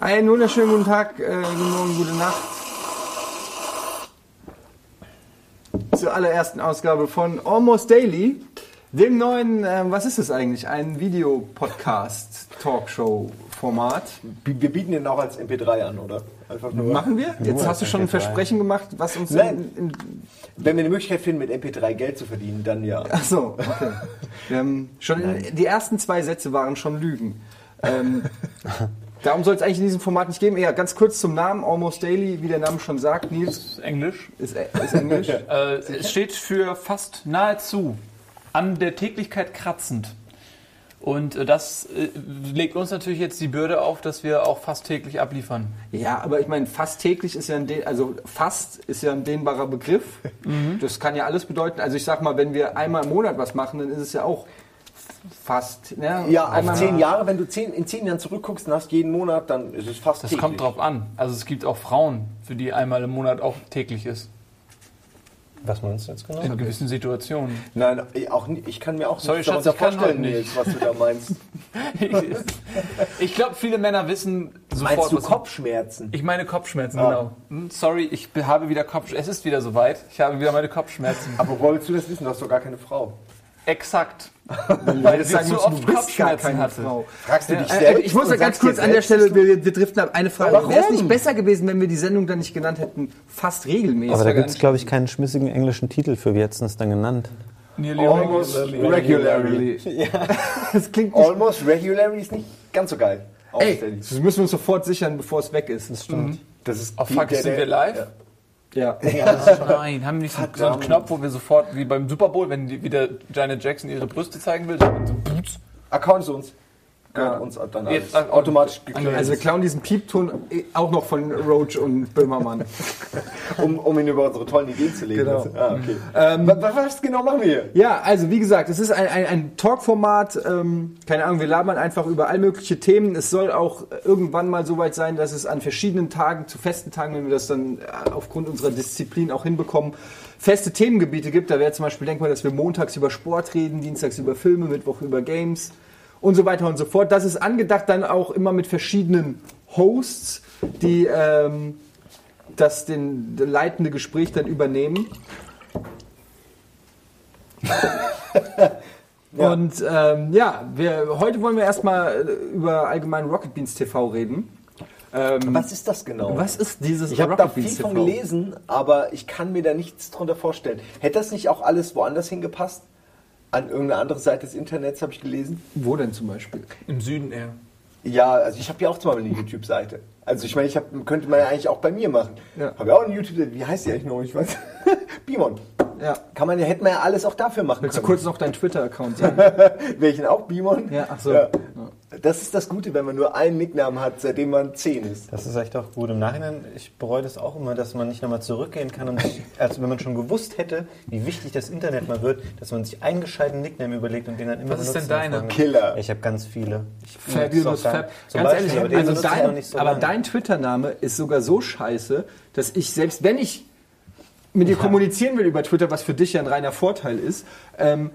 Einen wunderschönen guten Tag, äh, guten Morgen, gute Nacht. Zur allerersten Ausgabe von Almost Daily, dem neuen, äh, was ist es eigentlich? Ein Videopodcast-Talkshow-Format. Wir bieten den auch als MP3 an, oder? Einfach nur. Machen wir? Jetzt Nur hast du schon ein MP3. Versprechen gemacht, was uns Nein. in, in Wenn wir eine Möglichkeit finden, mit MP3 Geld zu verdienen, dann ja. Ach so, okay. Haben schon in, die ersten zwei Sätze waren schon Lügen. Ähm, darum soll es eigentlich in diesem Format nicht geben. Ja, ganz kurz zum Namen Almost Daily, wie der Name schon sagt. Nils ist Englisch. ist, ist Englisch. Äh, es steht für fast nahezu an der Täglichkeit kratzend. Und äh, das äh, legt uns natürlich jetzt die Bürde auf, dass wir auch fast täglich abliefern. Ja, aber ich meine, fast täglich ist ja ein, de also fast ist ja ein dehnbarer Begriff. Das kann ja alles bedeuten. Also ich sag mal, wenn wir einmal im Monat was machen, dann ist es ja auch fast. Ne? Ja, auf Einmal- zehn Jahre, wenn du zehn, in zehn Jahren zurückguckst und hast jeden Monat, dann ist es fast Das täglich. kommt drauf an. Also es gibt auch Frauen, für die einmal im Monat auch täglich ist. Was meinst du jetzt genau? In gewissen Situationen. Nein, ich, auch, ich kann mir auch Sorry, nichts Schatz, ich kann vorstellen, Nils, was du da meinst. ich glaube, viele Männer wissen sofort, Meinst du was- Kopfschmerzen? Ich meine Kopfschmerzen, Ah. genau. Hm, Sorry, ich habe wieder Kopfschmerzen. Es ist wieder soweit. Ich habe wieder meine Kopfschmerzen. Aber wolltest du das wissen? Du hast doch gar keine Frau. Exakt. Weil das sie sagen zu oft du bist gar keine hatte. Frau. Fragst du dich Äh, selbst? ich muss ja ganz kurz an der Stelle, wir, wir driften ab. Eine Frage. Warum? Wäre es nicht besser gewesen, wenn wir die Sendung dann nicht genannt hätten, fast regelmäßig? Aber da gibt es, glaube ich, keinen schmissigen englischen Titel für. Wie hättest du es dann genannt? Nearly Almost regularly. regularly. Das klingt nicht. Almost regularly ist nicht ganz so geil. Ey, das müssen wir uns sofort sichern, bevor es weg ist. Das stimmt. Das ist Auf die- Fuck, der- sind wir live? Ja. Nein, haben wir nicht so, so einen Knopf, wo wir sofort, wie beim Super Bowl, wenn die wieder Janet Jackson ihre Brüste zeigen will, dann so Boots. Account uns. Gehört Ja. uns dann alles. Jetzt, äh, automatisch geklärt. Also wir klauen diesen Piepton auch noch von Roach und Böhmermann. um, um ihn über unsere tollen Ideen zu legen. Genau. Ah, okay. Wa- wa- was genau machen wir hier? Ja, also wie gesagt, es ist ein, ein, ein Talkformat. Ähm, keine Ahnung, wir labern einfach über all mögliche Themen. Es soll auch irgendwann mal so weit sein, dass es an verschiedenen Tagen, zu festen Tagen, wenn wir das dann äh, aufgrund unserer Disziplin auch hinbekommen, feste Themengebiete gibt. Da wäre zum Beispiel, denk mal, dass wir montags über Sport reden, dienstags über Filme, Mittwoch über Games und so weiter und so fort. Das ist angedacht dann auch immer mit verschiedenen Hosts, die ähm, das den, das leitende Gespräch dann übernehmen. Ja. Und ähm, ja, wir, heute wollen wir erstmal äh, über allgemein Rocket Beans TV reden. Ähm, Was ist das genau? was ist dieses Ich habe da viel Beans von TV? gelesen, aber ich kann mir da nichts drunter vorstellen. Hätte das nicht auch alles woanders hingepasst? An irgendeine andere Seite des Internets habe ich gelesen. Wo denn zum Beispiel? Im Süden eher. Ja, also ich habe ja auch zum Beispiel eine YouTube-Seite. Also ich meine, ich hab, könnte man ja eigentlich auch bei mir machen. Ja. Habe ja auch eine YouTube-Seite. Wie heißt die eigentlich noch? Ich weiß. Bimon. Ja. Kann man ja, hätte man ja alles auch dafür machen Willst du können. kurz noch deinen Twitter-Account sagen? Welchen auch Bimon? Ja, ach so. Ja. Das ist das Gute, wenn man nur einen Nicknamen hat, seitdem man 10 ist. Das ist echt auch gut. Im Nachhinein, ich bereue das auch immer, dass man nicht nochmal zurückgehen kann. Und also wenn man schon gewusst hätte, wie wichtig das Internet mal wird, dass man sich einen gescheiten Nickname überlegt und den dann immer Was ist denn und deine? folgendes- Killer. Ich habe ganz viele. Ich Fabulous Fab. Ganz Beispiel, aber ehrlich, den also dein, noch nicht so aber dein Twitter-Name ist sogar so scheiße, dass ich, selbst wenn ich mit dir kommunizieren will über Twitter, was für dich ja ein reiner Vorteil ist, ähm,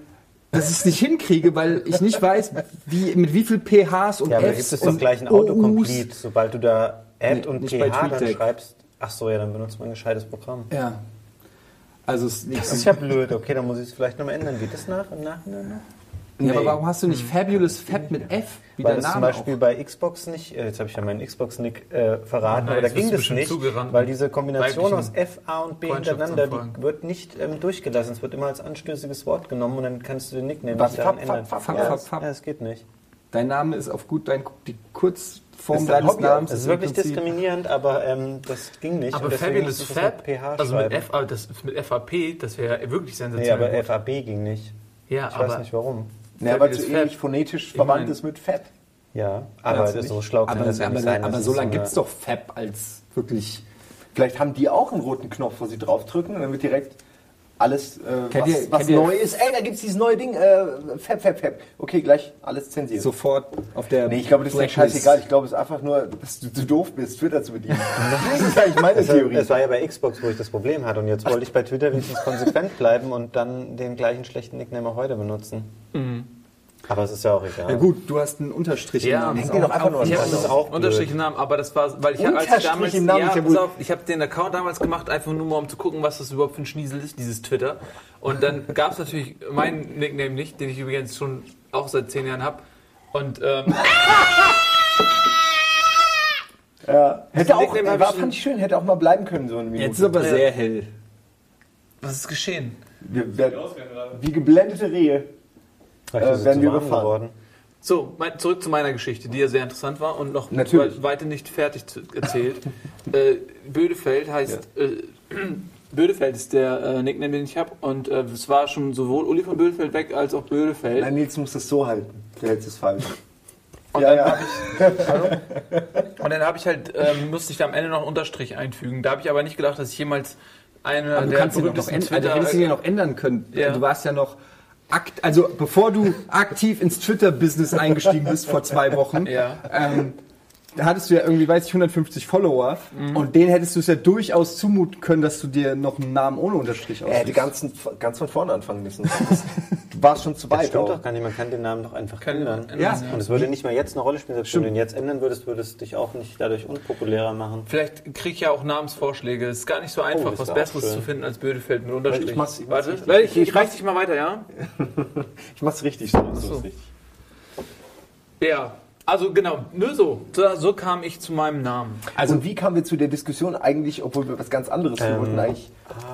dass ich es nicht hinkriege, weil ich nicht weiß, wie, mit wie viel PHs und Ja, aber Fs gibt es doch gleich ein. Autocomplete. Sobald du da Ad Nee, und PH dann schreibst, ach so, ja, dann benutzt man ein gescheites Programm. Ja. Also es Das ist ja blöd. Okay, dann muss ich es vielleicht nochmal ändern. Geht das nach im Nachhinein noch? Ja, aber Nee. warum hast du nicht Fabulous Fab mit F, wie Weil das zum Name Beispiel auch? bei Xbox nicht, äh, jetzt habe ich ja meinen Xbox-Nick äh, verraten, Oh nein, aber da ging das nicht, weil diese Kombination aus F, A und B hintereinander, die wird nicht ähm, durchgelassen. Es wird immer als anstößiges Wort genommen und dann kannst du den Nickname Was? nicht daran Fab, ändern. Fab, Fab, ja, Fab, es- Fab. ja, es geht nicht. Dein Name ist auf gut, dein, die Kurzform deines Hobby Namens. Das ist wirklich Prinzip- diskriminierend, aber ähm, das ging nicht. Aber und deswegen Fabulous das Fab, mit PH also mit. F, aber das, mit FAP, das wäre ja wirklich Nee, sensationell. aber gut. FAB ging nicht. ja, Ich aber weiß nicht warum. Ja, weil es ähnlich phonetisch Ich verwandt mein- ist mit Fab. Ja, aber also das so schlau kann Aber, das ja aber, nicht sein. aber das so ist lange gibt es doch Fab als wirklich. Vielleicht haben die auch einen roten Knopf, wo sie draufdrücken und dann wird direkt alles, äh, was, ihr- was neu ist. Ey, da gibt's dieses neue Ding, äh, Fab, Fab, Fab. Okay, gleich alles zensiert. Sofort auf der Nee, ich glaube, das ist ja Blacklist. scheißegal. Ich glaube, es ist einfach nur, dass du zu doof bist, Twitter zu bedienen. das ist eigentlich meine Es, Theorie. es war ja bei Xbox, wo ich das Problem hatte. Und jetzt wollte ich bei Twitter wenigstens konsequent bleiben und dann den gleichen schlechten Nickname auch heute benutzen. Aber es ist ja auch egal. Ja gut, du hast einen Unterstrich Ja, im Namen. Hängt doch einfach nur ich habe Das ist auch. Unterstrich im Namen, aber das war, weil ich als ich damals, im Namen ja, pass auf, ich habe den Account damals gemacht, einfach nur mal um zu gucken, was das überhaupt für ein Schniesel ist, dieses Twitter. Und dann gab es natürlich meinen Nickname nicht, den ich übrigens schon auch seit zehn Jahren habe. Und ähm, Ja. Hätte auch, Nickname hab war, fand ich schön, hätte auch mal bleiben können, so eine Minute. Jetzt ist aber Ja. sehr hell. was ist geschehen? wir, wir, wie geblendete Rehe. Vielleicht ist es äh, werden wir überfahren. geworden. So, mein, zurück zu meiner Geschichte, die ja sehr interessant war und noch weit- weiter nicht fertig zu, erzählt. äh, Bödefeld heißt, äh, Bödefeld ist der äh, Nickname, den ich habe. Und äh, es war schon sowohl Uli von Bödefeld weg als auch Bödefeld. Nein, Nils muss das so halten. Du hältst es falsch. Und ja, dann ja. habe ich, Hallo? und dann habe ich halt, ähm, musste ich da am Ende noch einen Unterstrich einfügen. Da habe ich aber nicht gedacht, dass ich jemals eine Aber du der kannst ihn doch noch berühmtesten ändern. Also hättest du ihn ja noch ändern können. Ja. Du warst ja noch also bevor du aktiv ins Twitter-Business eingestiegen bist vor zwei Wochen, Ja. ähm, da hattest du ja irgendwie, weiß ich, 150 Follower Mhm. und denen hättest du es ja durchaus zumuten können, dass du dir noch einen Namen ohne Unterstrich Er hätte aussuchst. ganz, ganz von vorne anfangen müssen. Das, du warst schon zu Das weit. stimmt auch. doch gar nicht, man kann den Namen doch einfach Kann ändern. ändern, Ja. Und es würde nicht mal jetzt eine Rolle spielen, selbst wenn du ihn jetzt ändern würdest, würde es dich auch nicht dadurch unpopulärer machen. Vielleicht kriege ich ja auch Namensvorschläge. Es ist gar nicht so einfach, das was Besseres schön. zu finden als Bödefeld mit Unterstrich. Ich mach's- ich mach's Warte, richtig. ich, Ich ich reiß mach's- dich mal weiter, ja? Ich mach's richtig. So. So. ist richtig. Ja. Also genau, nur so. so. So kam ich zu meinem Namen. Also und wie kamen wir zu der Diskussion eigentlich, obwohl wir was ganz anderes Ähm, wollten eigentlich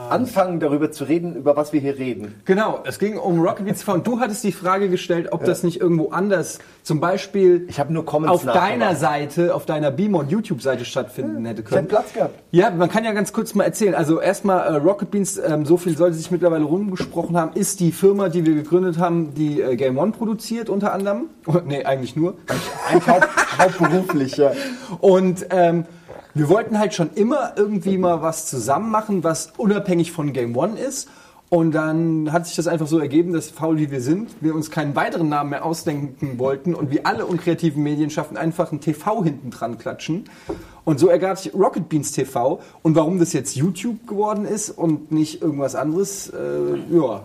anfangen darüber zu reden, über was wir hier reden. Genau, es ging um Rocket Beans TV und du hattest die Frage gestellt, ob das nicht irgendwo anders, zum Beispiel Ich nur Comments auf deiner. Seite, auf deiner Beamer und YouTube-Seite stattfinden hätte Ich hätte können. Platz gehabt. Ja, man kann ja ganz kurz mal erzählen. Also erstmal äh, Rocket Beans, ähm, so viel sollte sich mittlerweile rumgesprochen haben, ist die Firma, die wir gegründet haben, die äh, Game One produziert unter anderem. Oh, nee, eigentlich nur. Eigentlich haupt, hauptberuflich, ja. Und ähm, wir wollten halt schon immer irgendwie mal was zusammen machen, was unabhängig von Game One ist. Und dann hat sich das einfach so ergeben, dass faul wie wir sind, wir uns keinen weiteren Namen mehr ausdenken wollten und wie alle unkreativen Medien schaffen, einfach ein TV hinten dran klatschen. Und so ergab sich Rocket Beans TV. Und warum das jetzt YouTube geworden ist und nicht irgendwas anderes, äh, ja,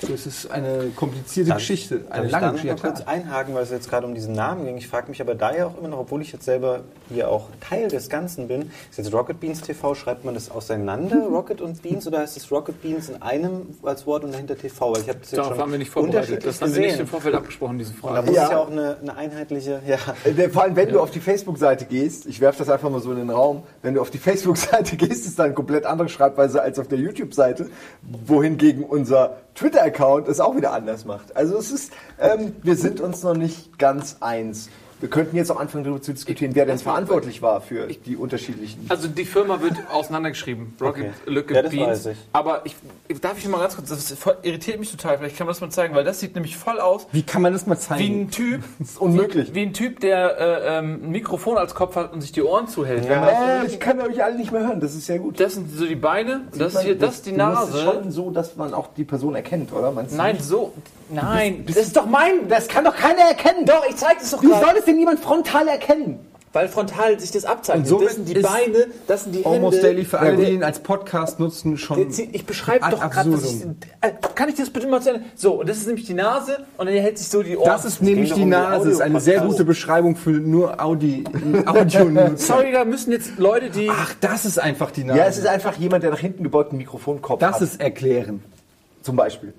das ist eine komplizierte Darf- Geschichte. Darf Eine ich lange noch Geschichte. mal ja, kurz einhaken, weil es jetzt gerade um diesen Namen ging. Ich frage mich aber da ja auch immer noch, obwohl ich jetzt selber hier auch Teil des Ganzen bin, ist jetzt Rocket Beans TV, schreibt man das auseinander, Rocket und Beans, oder heißt es Rocket Beans in einem als Wort und dahinter TV? Weil ich das jetzt Darauf schon haben wir nicht vorbereitet. Das haben wir nicht im gesehen. Vorfeld abgesprochen, diese Und da Frage. muss Ja. ja auch eine, eine einheitliche, ja. Äh, Vor allem, wenn du auf die Facebook-Seite gehst, ich werfe das einfach mal so in den Raum, wenn du auf die Facebook-Seite gehst, ist da eine komplett andere Schreibweise als auf der YouTube-Seite, wohingegen unser Twitter-Account es auch wieder anders macht. Also es ist, ähm, wir sind uns noch nicht ganz eins. Wir könnten jetzt auch anfangen darüber zu diskutieren, wer denn verantwortlich war für die unterschiedlichen. Also die Firma wird auseinandergeschrieben. Rocket Okay. Lücke Ja, das Beans. weiß ich. Aber ich, darf ich mal ganz kurz, das irritiert mich total, vielleicht kann man das mal zeigen, weil das sieht nämlich voll aus Wie kann man das mal wie zeigen? ein Typ, Das ist unmöglich. wie ein Typ, der äh, ähm, ein Mikrofon als Kopf hat und sich die Ohren zuhält. Man Äh, ich kann euch alle nicht mehr hören, das ist sehr gut. das sind so die Beine, und das ist hier, das ist die Du machst es Nase. schon so, dass man auch die Person erkennt, oder? Meinst du Nein, nicht? so, nein, Das ist doch mein, das kann doch keiner erkennen. Doch, ich zeig das doch Wie gerade. Es denn jemand frontal erkennen? Weil frontal sich das abzeichnet. Und somit das sind die Beine, das sind die Hände. Almost Daily für alle, die ihn als Podcast nutzen, schon. Ich beschreibe doch gerade, äh, Kann ich das bitte mal zu Ende? So, und das ist nämlich die Nase und dann hält sich so die Ohren. Das ist nämlich doch die die Nase. Das ist eine sehr gute Beschreibung für nur Audi, Audio Sorry, da müssen jetzt Leute, die. Ach, das ist einfach die Nase. Ja, es ist einfach jemand, der nach hinten gebeugten Mikrofonkopf das hat. ist erklären. zum Beispiel.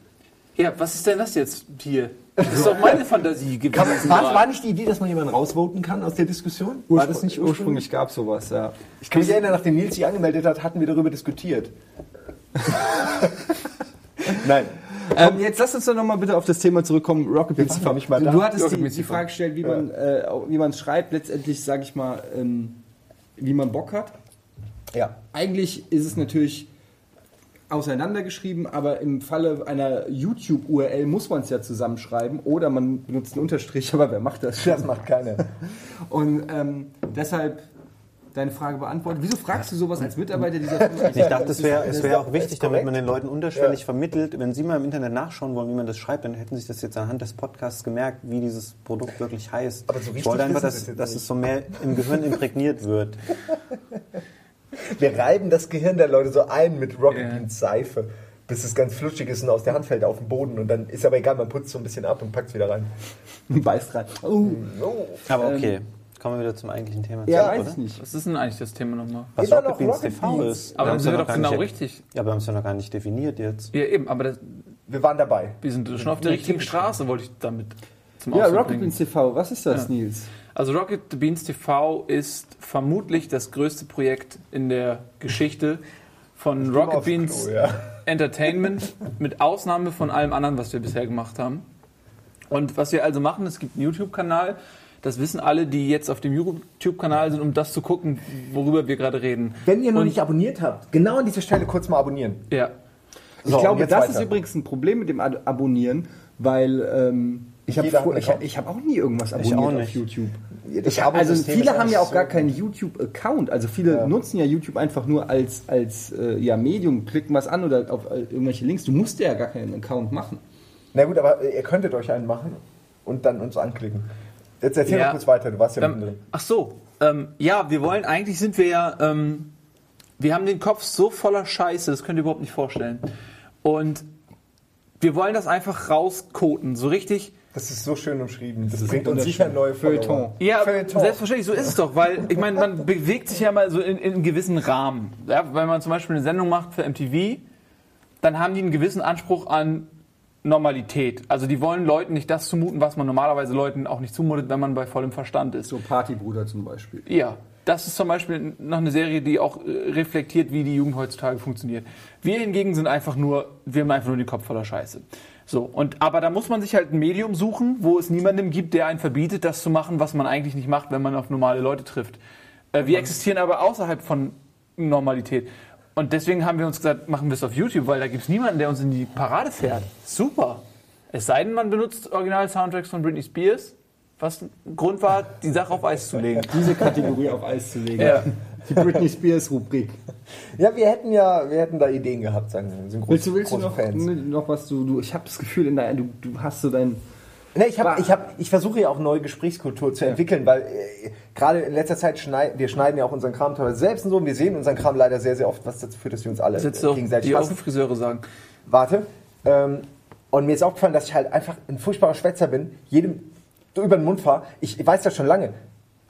Ja, was ist denn das jetzt hier? Das ist doch meine Fantasie gewesen. War, war nicht die Idee, dass man jemanden rausvoten kann aus der Diskussion? War das nicht ursprünglich? ursprünglich gab sowas, ja. Ich kann mich erinnern, nachdem Nils sich angemeldet hat, hatten wir darüber diskutiert. Nein. Ähm, jetzt lass uns doch nochmal bitte auf das Thema zurückkommen. Rocket Beans noch nicht mal da. Du hattest die, die. Frage gestellt, wie man äh, wie man es schreibt. Letztendlich sage ich mal, ähm, wie man Bock hat. Ja. Eigentlich ist es natürlich auseinandergeschrieben, aber im Falle einer YouTube-URL muss man es ja zusammenschreiben oder man benutzt einen Unterstrich, aber wer macht das? Das macht keiner. Und ähm, deshalb deine Frage beantwortet. Wieso fragst du sowas als Mitarbeiter dieser Firma? Ich dachte, es wäre es wär auch wichtig, damit man den Leuten unterschwellig Ja. vermittelt. Wenn Sie mal im Internet nachschauen wollen, wie man das schreibt, dann hätten sich das jetzt anhand des Podcasts gemerkt, wie dieses Produkt wirklich heißt. Aber so ich wollte einfach, dass, Sie es jetzt dass es so mehr im Gehirn imprägniert wird. Wir reiben das Gehirn der Leute so ein mit Rocket. Beans Seife, bis es ganz flutschig ist und aus der Hand fällt auf den Boden. Und dann ist aber egal, man putzt so ein bisschen ab und packt es wieder rein. Beißt rein. Oh, Oh. Aber okay, kommen wir wieder zum eigentlichen Thema. ja, zurück, weiß oder? ich nicht. Was ist denn eigentlich das Thema nochmal? Was Rocket noch Beans Rocket TV Beans. ist. Aber Wir ja wäre noch doch genau nicht- richtig. Ja, aber wir haben es ja noch gar nicht definiert jetzt. Ja, eben, aber das, Wir waren dabei. wir sind schon auf der richtigen Straße, wollte ich damit zum Ja, Ausdruck Rocket bringen. Beans TV, was ist das, Ja. Nils? Also Rocket Beans TV ist vermutlich das größte Projekt in der Geschichte von Rocket aufs Klo, Beans ja. Entertainment, mit Ausnahme von allem anderen, was wir bisher gemacht haben. Und was wir also machen, es gibt einen YouTube-Kanal, das wissen alle, die jetzt auf dem YouTube-Kanal sind, um das zu gucken, worüber wir gerade reden. Wenn ihr noch Und- nicht abonniert habt, genau an dieser Stelle kurz mal abonnieren. Ja, Ich So, und glaube, das weiter. ist übrigens ein Problem mit dem Abonnieren, weil ähm, ich habe ich, hab- ich auch nie irgendwas abonniert auch auf nicht. YouTube. Das Ich, also viele haben ja auch gar keinen YouTube-Account. Also viele nutzen ja YouTube einfach nur als, als äh, ja, Medium, klicken was an oder auf äh, irgendwelche Links. Du musst ja gar keinen Account machen. Na gut, aber ihr könntet euch einen machen und dann uns anklicken. Jetzt erzähl Ja. noch kurz weiter, du warst ja Ähm, mittendrin. ach so, ähm, ja, wir wollen, eigentlich sind wir ja, ähm, wir haben den Kopf so voller Scheiße, das könnt ihr überhaupt nicht vorstellen. Und wir wollen das einfach rauskoten, so richtig. Das ist so schön umschrieben. Das, ist bringt uns sicher neue. Feuilleton. Ja, Feuilleton. selbstverständlich, so ist es doch, weil ich meine, man bewegt sich ja mal so in, in einem gewissen Rahmen. Ja, wenn man zum Beispiel eine Sendung macht für MTV, dann haben die einen gewissen Anspruch an Normalität. Also die wollen Leuten nicht das zumuten, was man normalerweise Leuten auch nicht zumutet, wenn man bei vollem Verstand ist. So Partybruder zum Beispiel. Ja, das ist zum Beispiel noch eine Serie, die auch äh, reflektiert, wie die Jugend heutzutage funktioniert. Wir hingegen sind einfach nur, wir haben einfach nur den Kopf voller Scheiße. So, und, aber da muss man sich halt ein Medium suchen, wo es niemandem gibt, der einen verbietet, das zu machen, was man eigentlich nicht macht, wenn man auf normale Leute trifft. Äh, wir existieren aber außerhalb von Normalität. Und deswegen haben wir uns gesagt, machen wir es auf YouTube, weil da gibt es niemanden, der uns in die Parade fährt. Super. Es sei denn, man benutzt Original-Soundtracks von Britney Spears, was ein Grund war, die Sache auf Eis zu legen. Diese Kategorie auf Eis zu legen. Ja. Die Britney Spears Rubrik. Ja, wir hätten ja, wir hätten da Ideen gehabt, sagen wir. Wir sind groß, Willst du, willst du noch, Fans. ne, noch was du, du ich habe das Gefühl in dein, du, du hast so dein Ne, ich, hab, ich, hab, ich versuche ja auch neue Gesprächskultur zu entwickeln, weil äh, gerade in letzter Zeit schneiden wir schneiden ja auch unseren Kram teilweise selbst und so und wir sehen unseren Kram leider sehr, sehr oft, was dazu führt, dass wir uns alle Das äh, auch gegenseitig die hassen. Friseure sagen. Warte. Ähm, und mir ist aufgefallen, dass ich halt einfach ein furchtbarer Schwätzer bin, jedem über den Mund fahre. Ich weiß das schon lange.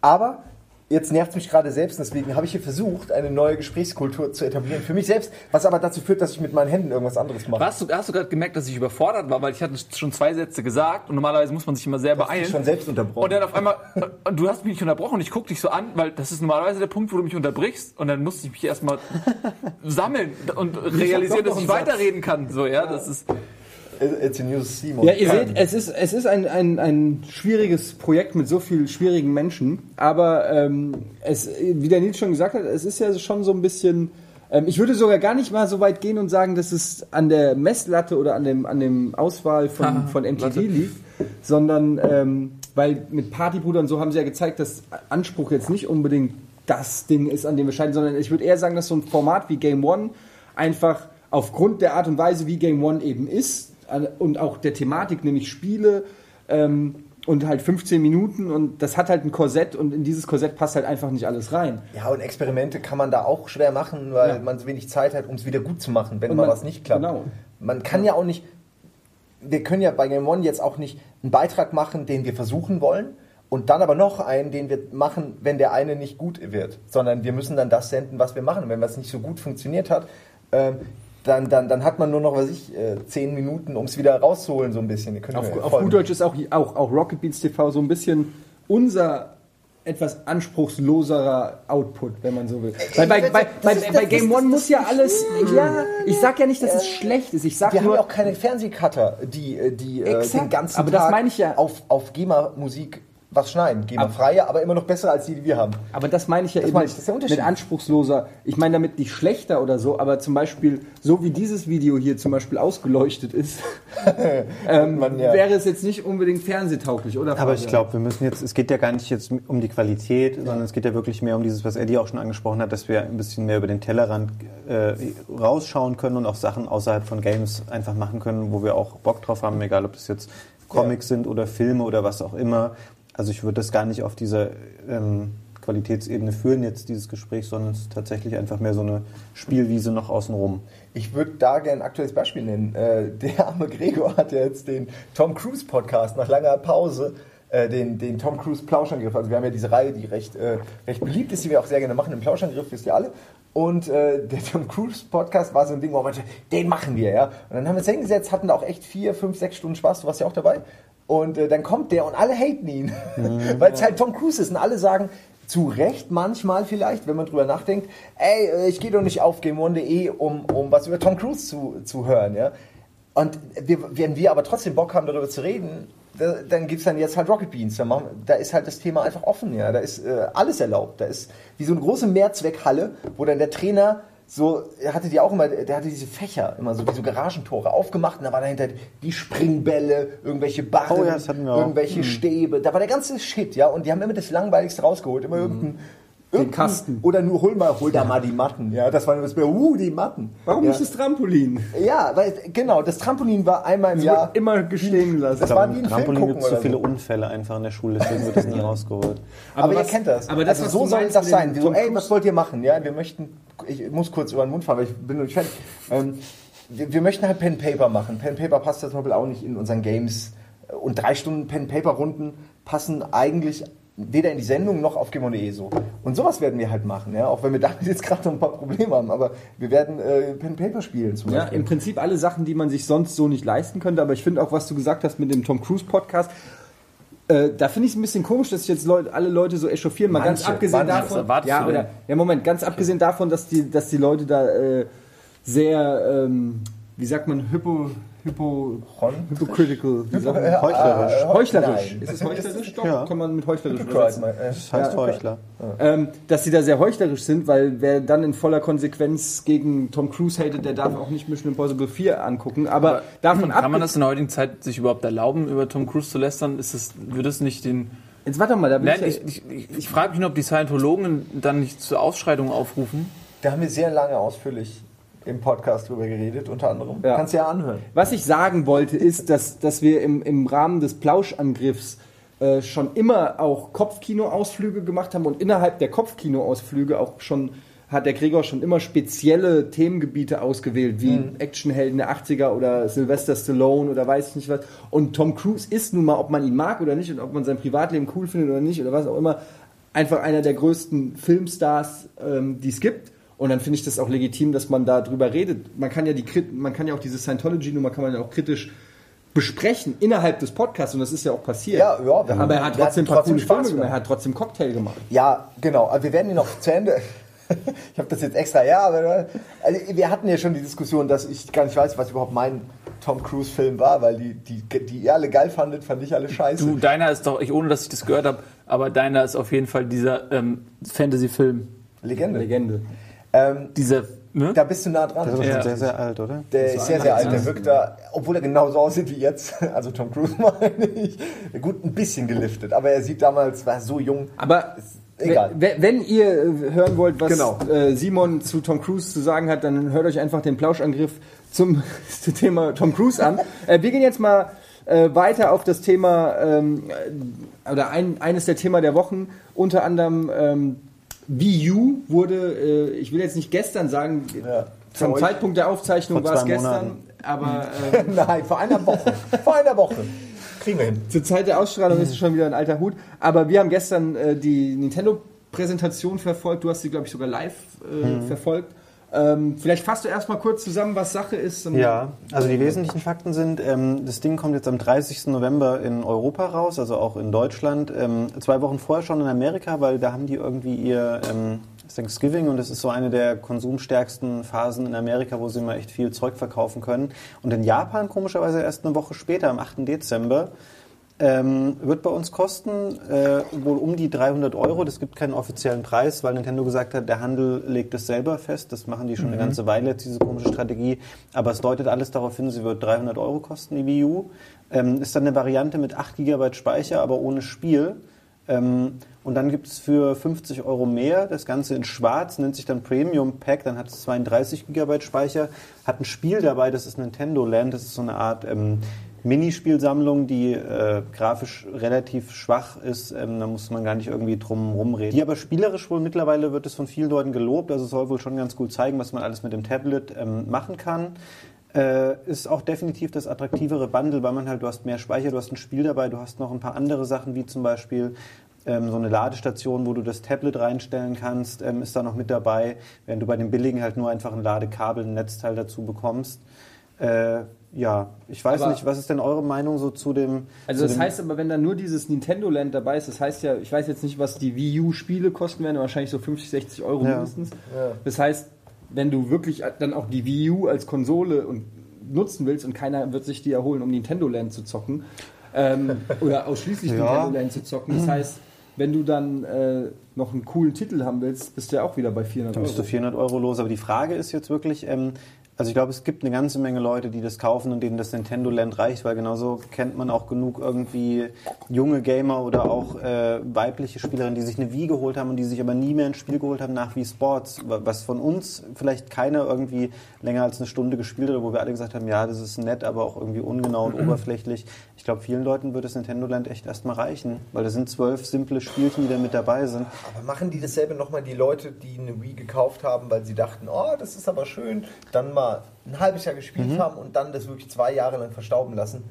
Aber jetzt nervt es mich gerade selbst, deswegen habe ich hier versucht, eine neue Gesprächskultur zu etablieren für mich selbst, was aber dazu führt, dass ich mit meinen Händen irgendwas anderes mache. Hast du, hast du gerade gemerkt, dass ich überfordert war, weil ich hatte schon zwei Sätze gesagt und normalerweise muss man sich immer sehr Ich beeilen. schon selbst unterbrochen. Und dann auf einmal, und du hast mich nicht unterbrochen und ich gucke dich so an, weil das ist normalerweise der Punkt, wo du mich unterbrichst und dann musste ich mich erstmal sammeln und realisieren, dass ich weiterreden kann. So, ja, das ist, It's a news Simon. Ja, ihr seht, es ist, es ist ein, ein, ein schwieriges Projekt mit so vielen schwierigen Menschen, aber ähm, es, wie der Nils schon gesagt hat, es ist ja schon so ein bisschen, ähm, ich würde sogar gar nicht mal so weit gehen und sagen, dass es an der Messlatte oder an dem, an dem Auswahl von, von MTV Latte. liegt, sondern ähm, weil mit Partybrudern so haben sie ja gezeigt, dass Anspruch jetzt nicht unbedingt das Ding ist, an dem wir scheiden, sondern ich würde eher sagen, dass so ein Format wie Game One einfach aufgrund der Art und Weise, wie Game One eben ist und auch der Thematik, nämlich Spiele ähm, und halt 15 Minuten und das hat halt ein Korsett und in dieses Korsett passt halt einfach nicht alles rein. Ja, und Experimente kann man da auch schwer machen, weil Ja. man so wenig Zeit hat, um es wieder gut zu machen, wenn Und mal man- was nicht klappt. genau. Man kann ja. auch nicht, wir können ja bei Game One jetzt auch nicht einen Beitrag machen, den wir versuchen wollen und dann aber noch einen, den wir machen, wenn der eine nicht gut wird, sondern wir müssen dann das senden, was wir machen. Und wenn was nicht so gut funktioniert hat, ähm, dann, dann, dann hat man nur noch, was ich, äh, zehn Minuten, um es wieder rauszuholen, so ein bisschen. Auf, auf gut Deutsch ist auch, auch, auch Rocket Beans TV so ein bisschen unser etwas anspruchsloserer Output, wenn man so will. Weil bei, bei, bei, bei Game One muss ja alles, ja, ich sag ja nicht, dass es schlecht ist, ich sag Wir haben nur, ja auch keine Fernsehcutter, die, äh, die äh, den ganzen aber das Tag meine ich ja. auf, auf GEMA-Musik was schneiden. GEMA-freie, aber immer noch besser als die, die wir haben. Aber das meine ich ja Das eben meine ich, das ist der Unterschied. mit anspruchsloser. Ich meine damit nicht schlechter oder so, aber zum Beispiel, so wie dieses Video hier zum Beispiel ausgeleuchtet ist, ähm, Man, ja. wäre es jetzt nicht unbedingt fernsehtauglich, oder? Aber ich glaube, wir müssen jetzt, es geht ja gar nicht jetzt um die Qualität, sondern es geht ja wirklich mehr um dieses, was Eddie auch schon angesprochen hat, dass wir ein bisschen mehr über den Tellerrand äh, rausschauen können und auch Sachen außerhalb von Games einfach machen können, wo wir auch Bock drauf haben, egal ob das jetzt Comics sind oder Filme oder was auch immer. Also ich würde das gar nicht auf dieser ähm, Qualitätsebene führen, jetzt dieses Gespräch, sondern es ist tatsächlich einfach mehr so eine Spielwiese noch außenrum. Ich würde da gerne ein aktuelles Beispiel nennen. Äh, der arme Gregor hat ja jetzt den Tom Cruise Podcast nach langer Pause, äh, den, den Tom Cruise Plauschangriff. Also wir haben ja diese Reihe, die recht, äh, recht beliebt ist, die wir auch sehr gerne machen. Den Plauschangriff wisst ihr alle. Und äh, der Tom Cruise Podcast war so ein Ding, wo man meinte, den machen wir, ja. Und dann haben wir uns hingesetzt, hatten da auch echt vier, fünf, sechs Stunden Spaß. Du warst ja auch dabei. Und äh, dann kommt der und alle haten ihn, weil es halt Tom Cruise ist und alle sagen, zu Recht manchmal vielleicht, wenn man drüber nachdenkt, ey, äh, ich gehe doch nicht auf GameOne.de, um, um was über Tom Cruise zu, zu hören, ja. Und wir, wenn wir aber trotzdem Bock haben, darüber zu reden, da, dann gibt's dann jetzt halt Rocket Beans. Da, machen, da ist halt das Thema einfach offen, ja. Da ist äh, alles erlaubt. Da ist wie so eine große Mehrzweckhalle, wo dann der Trainer so, er hatte die auch immer, der hatte diese Fächer, immer so wie so Garagentore aufgemacht und da war dahinter die Springbälle, irgendwelche Barren, Oh ja, irgendwelche Stäbe. Da war der ganze Shit, ja. Und die haben immer das Langweiligste rausgeholt, immer irgendein. Irgendein- Kasten. Oder nur hol mal, hol da mal die Matten. Ja, das war nur das uh, die Matten. Warum ja. nicht das Trampolin? Ja, weil, genau, das Trampolin war einmal im Das Jahr. wird immer gestehen lassen. Das war wie ein Trampolin gibt es so oder viele so. Unfälle einfach in der Schule, deswegen wird das nie rausgeholt. Aber, ihr was- kennt das. aber das, also so soll das sein. So, ey, was wollt ihr machen? Ja, wir möchten, ich muss kurz über den Mund fahren, weil ich bin noch nicht fertig. Ähm, wir, wir möchten halt Pen Paper machen. Pen Paper passt ja zum Beispiel auch nicht in unseren Games. Und drei Stunden Pen Paper Runden passen eigentlich weder in die Sendung noch auf Gimone so. Und sowas werden wir halt machen, ja, auch wenn wir damit jetzt gerade noch ein paar Probleme haben. Aber wir werden äh, Pen Paper spielen zum Ja, Beispiel. im Prinzip alle Sachen, die man sich sonst so nicht leisten könnte. Aber ich finde auch, was du gesagt hast mit dem Tom Cruise Podcast, äh, da finde ich es ein bisschen komisch, dass sich jetzt Leute, alle Leute so echauffieren. Mal ganz Manche, abgesehen manche. Was davon. Ja, oder, ja, Moment, ganz abgesehen davon, dass die, dass die Leute da äh, sehr, ähm, wie sagt man, hypo, hypo, hypocritical, wie sagt man? Äh, Heuchlerisch. äh, heuchlerisch. Nein. Ist es heuchlerisch? Doch, Ja. kann man mit heuchlerisch übersetzen. äh, Das heißt Ja. Heuchler. ähm, dass sie da sehr heuchlerisch sind, weil wer dann in voller Konsequenz gegen Tom Cruise hatet, der darf auch nicht Mission Impossible 4 angucken. Aber davon ab. Kann man das in der heutigen Zeit sich überhaupt erlauben, über Tom Cruise zu lästern? Ist das, würde es nicht den. Jetzt warte mal, da bin Nein, ich, ich, ich, ich frage mich nur, ob die Scientologen dann nicht zu Ausschreitungen aufrufen. Da haben wir sehr lange ausführlich im Podcast drüber geredet, unter anderem. Ja. Kannst du ja anhören. Was ich sagen wollte, ist, dass, dass wir im, im Rahmen des Plauschangriffs äh, schon immer auch Kopfkinoausflüge gemacht haben und innerhalb der Kopfkinoausflüge auch schon hat der Gregor schon immer spezielle Themengebiete ausgewählt, wie Actionhelden der 80er oder Sylvester Stallone oder weiß ich nicht was. Und Tom Cruise ist nun mal, ob man ihn mag oder nicht und ob man sein Privatleben cool findet oder nicht oder was auch immer, einfach einer der größten Filmstars, ähm, die es gibt. Und dann finde ich das auch legitim, dass man da drüber redet. Man kann ja die man kann ja auch diese Scientology-Nummer kann man ja auch kritisch besprechen innerhalb des Podcasts und das ist ja auch passiert. Ja, ja, wir haben- aber er hat trotzdem ein hatten paar trotzdem coole Spaß Filme gemacht, er hat trotzdem Cocktail gemacht. Ja, genau. Aber wir werden ihn noch zu Ende. ich habe das jetzt extra, ja, aber also wir hatten ja schon die Diskussion, dass ich gar nicht weiß, was überhaupt mein Tom Cruise-Film war, weil die, die, die ihr alle geil fandet, fand ich alle scheiße. Du, deiner ist doch, ich, ohne dass ich das gehört habe, aber deiner ist auf jeden Fall dieser ähm, Fantasy-Film. Legende. Legende. Ähm, Dieser, ne? da bist du nah dran. Der ist Ja. sehr, sehr alt, oder? Der ist sehr, sehr alt. Der wirkt da, obwohl er genauso aussieht wie jetzt. Also Tom Cruise meine ich. Gut, ein bisschen geliftet. Aber er sieht damals, war so jung. Aber Ist egal. Wenn, wenn ihr äh, hören wollt, was Genau. äh, Simon zu Tom Cruise zu sagen hat, dann hört euch einfach den Plauschangriff zum, zum Thema Tom Cruise an. äh, wir gehen jetzt mal äh, weiter auf das Thema, ähm, äh, oder ein, eines der Themen der Wochen, unter anderem ähm, VU wurde, äh, ich will jetzt nicht gestern sagen, Ja. zum euch. Zeitpunkt der Aufzeichnung war es gestern, Monaten. aber äh, Nein, vor einer Woche. vor einer Woche. Kriegen wir hin. zur Zeit der Ausstrahlung ist es schon wieder ein alter Hut. Aber wir haben gestern äh, die Nintendo-Präsentation verfolgt. Du hast sie, glaube ich, sogar live äh, verfolgt. Ähm, vielleicht fasst du erstmal kurz zusammen, was Sache ist. Ja, also die wesentlichen Fakten sind, ähm, das Ding kommt jetzt am 30. November in Europa raus, also auch in Deutschland. Ähm, zwei Wochen vorher schon in Amerika, weil da haben die irgendwie ihr ähm, Thanksgiving und das ist so eine der konsumstärksten Phasen in Amerika, wo sie mal echt viel Zeug verkaufen können. Und in Japan komischerweise erst eine Woche später, am 8. Dezember. Ähm, wird bei uns kosten äh, wohl um die 300 Euro. Das gibt keinen offiziellen Preis, weil Nintendo gesagt hat, der Handel legt es selber fest. Das machen die schon eine ganze Weile jetzt, diese komische Strategie. Aber es deutet alles darauf hin, sie wird 300 Euro kosten, die Wii U. Ähm, ist dann eine Variante mit 8 GB Speicher, aber ohne Spiel. Ähm, und dann gibt es für 50 Euro mehr, das Ganze in schwarz, nennt sich dann Premium Pack, dann hat es 32 GB Speicher, hat ein Spiel dabei, das ist Nintendo Land, das ist so eine Art ähm, Minispielsammlung, die äh, grafisch relativ schwach ist, ähm, da muss man gar nicht irgendwie drum rumreden. Die aber spielerisch wohl mittlerweile wird es von vielen Leuten gelobt, also soll wohl schon ganz gut zeigen, was man alles mit dem Tablet ähm, machen kann. Äh, ist auch definitiv das attraktivere Bundle, weil man halt, du hast mehr Speicher, du hast ein Spiel dabei, du hast noch ein paar andere Sachen, wie zum Beispiel ähm, so eine Ladestation, wo du das Tablet reinstellen kannst, ähm, ist da noch mit dabei, während du bei den billigen halt nur einfach ein Ladekabel, ein Netzteil dazu bekommst. Äh, ja, ich weiß Aber- nicht, was ist denn eure Meinung so zu dem... Also zu das dem, heißt aber, wenn da nur dieses Nintendo Land dabei ist, das heißt ja, ich weiß jetzt nicht, was die Wii U Spiele kosten werden, wahrscheinlich so 50, 60 Euro Ja. mindestens. Das heißt, wenn du wirklich dann auch die Wii U als Konsole und nutzen willst und keiner wird sich die erholen, um Nintendo Land zu zocken ähm, oder ausschließlich Ja. Nintendo Land zu zocken, das heißt, wenn du dann äh, noch einen coolen Titel haben willst, bist du ja auch wieder bei 400 Dann bist du Euro. 400 Euro los. Aber die Frage ist jetzt wirklich, ähm, also ich glaube, es gibt eine ganze Menge Leute, die das kaufen und denen das Nintendo Land reicht, weil genauso kennt man auch genug irgendwie junge Gamer oder auch äh, weibliche Spielerinnen, die sich eine Wii geholt haben und die sich aber nie mehr ein Spiel geholt haben nach Wii Sports, wa- was von uns vielleicht keiner irgendwie länger als eine Stunde gespielt hat, wo wir alle gesagt haben, ja, das ist nett, aber auch irgendwie ungenau und oberflächlich. Ich glaube, vielen Leuten wird das Nintendo Land echt erstmal reichen, weil da sind zwölf simple Spielchen, die da mit dabei sind. Aber machen die dasselbe nochmal die Leute, die eine Wii gekauft haben, weil sie dachten, oh, das ist aber schön, dann mal ein halbes Jahr gespielt Mhm. haben und dann das wirklich zwei Jahre lang verstauben lassen?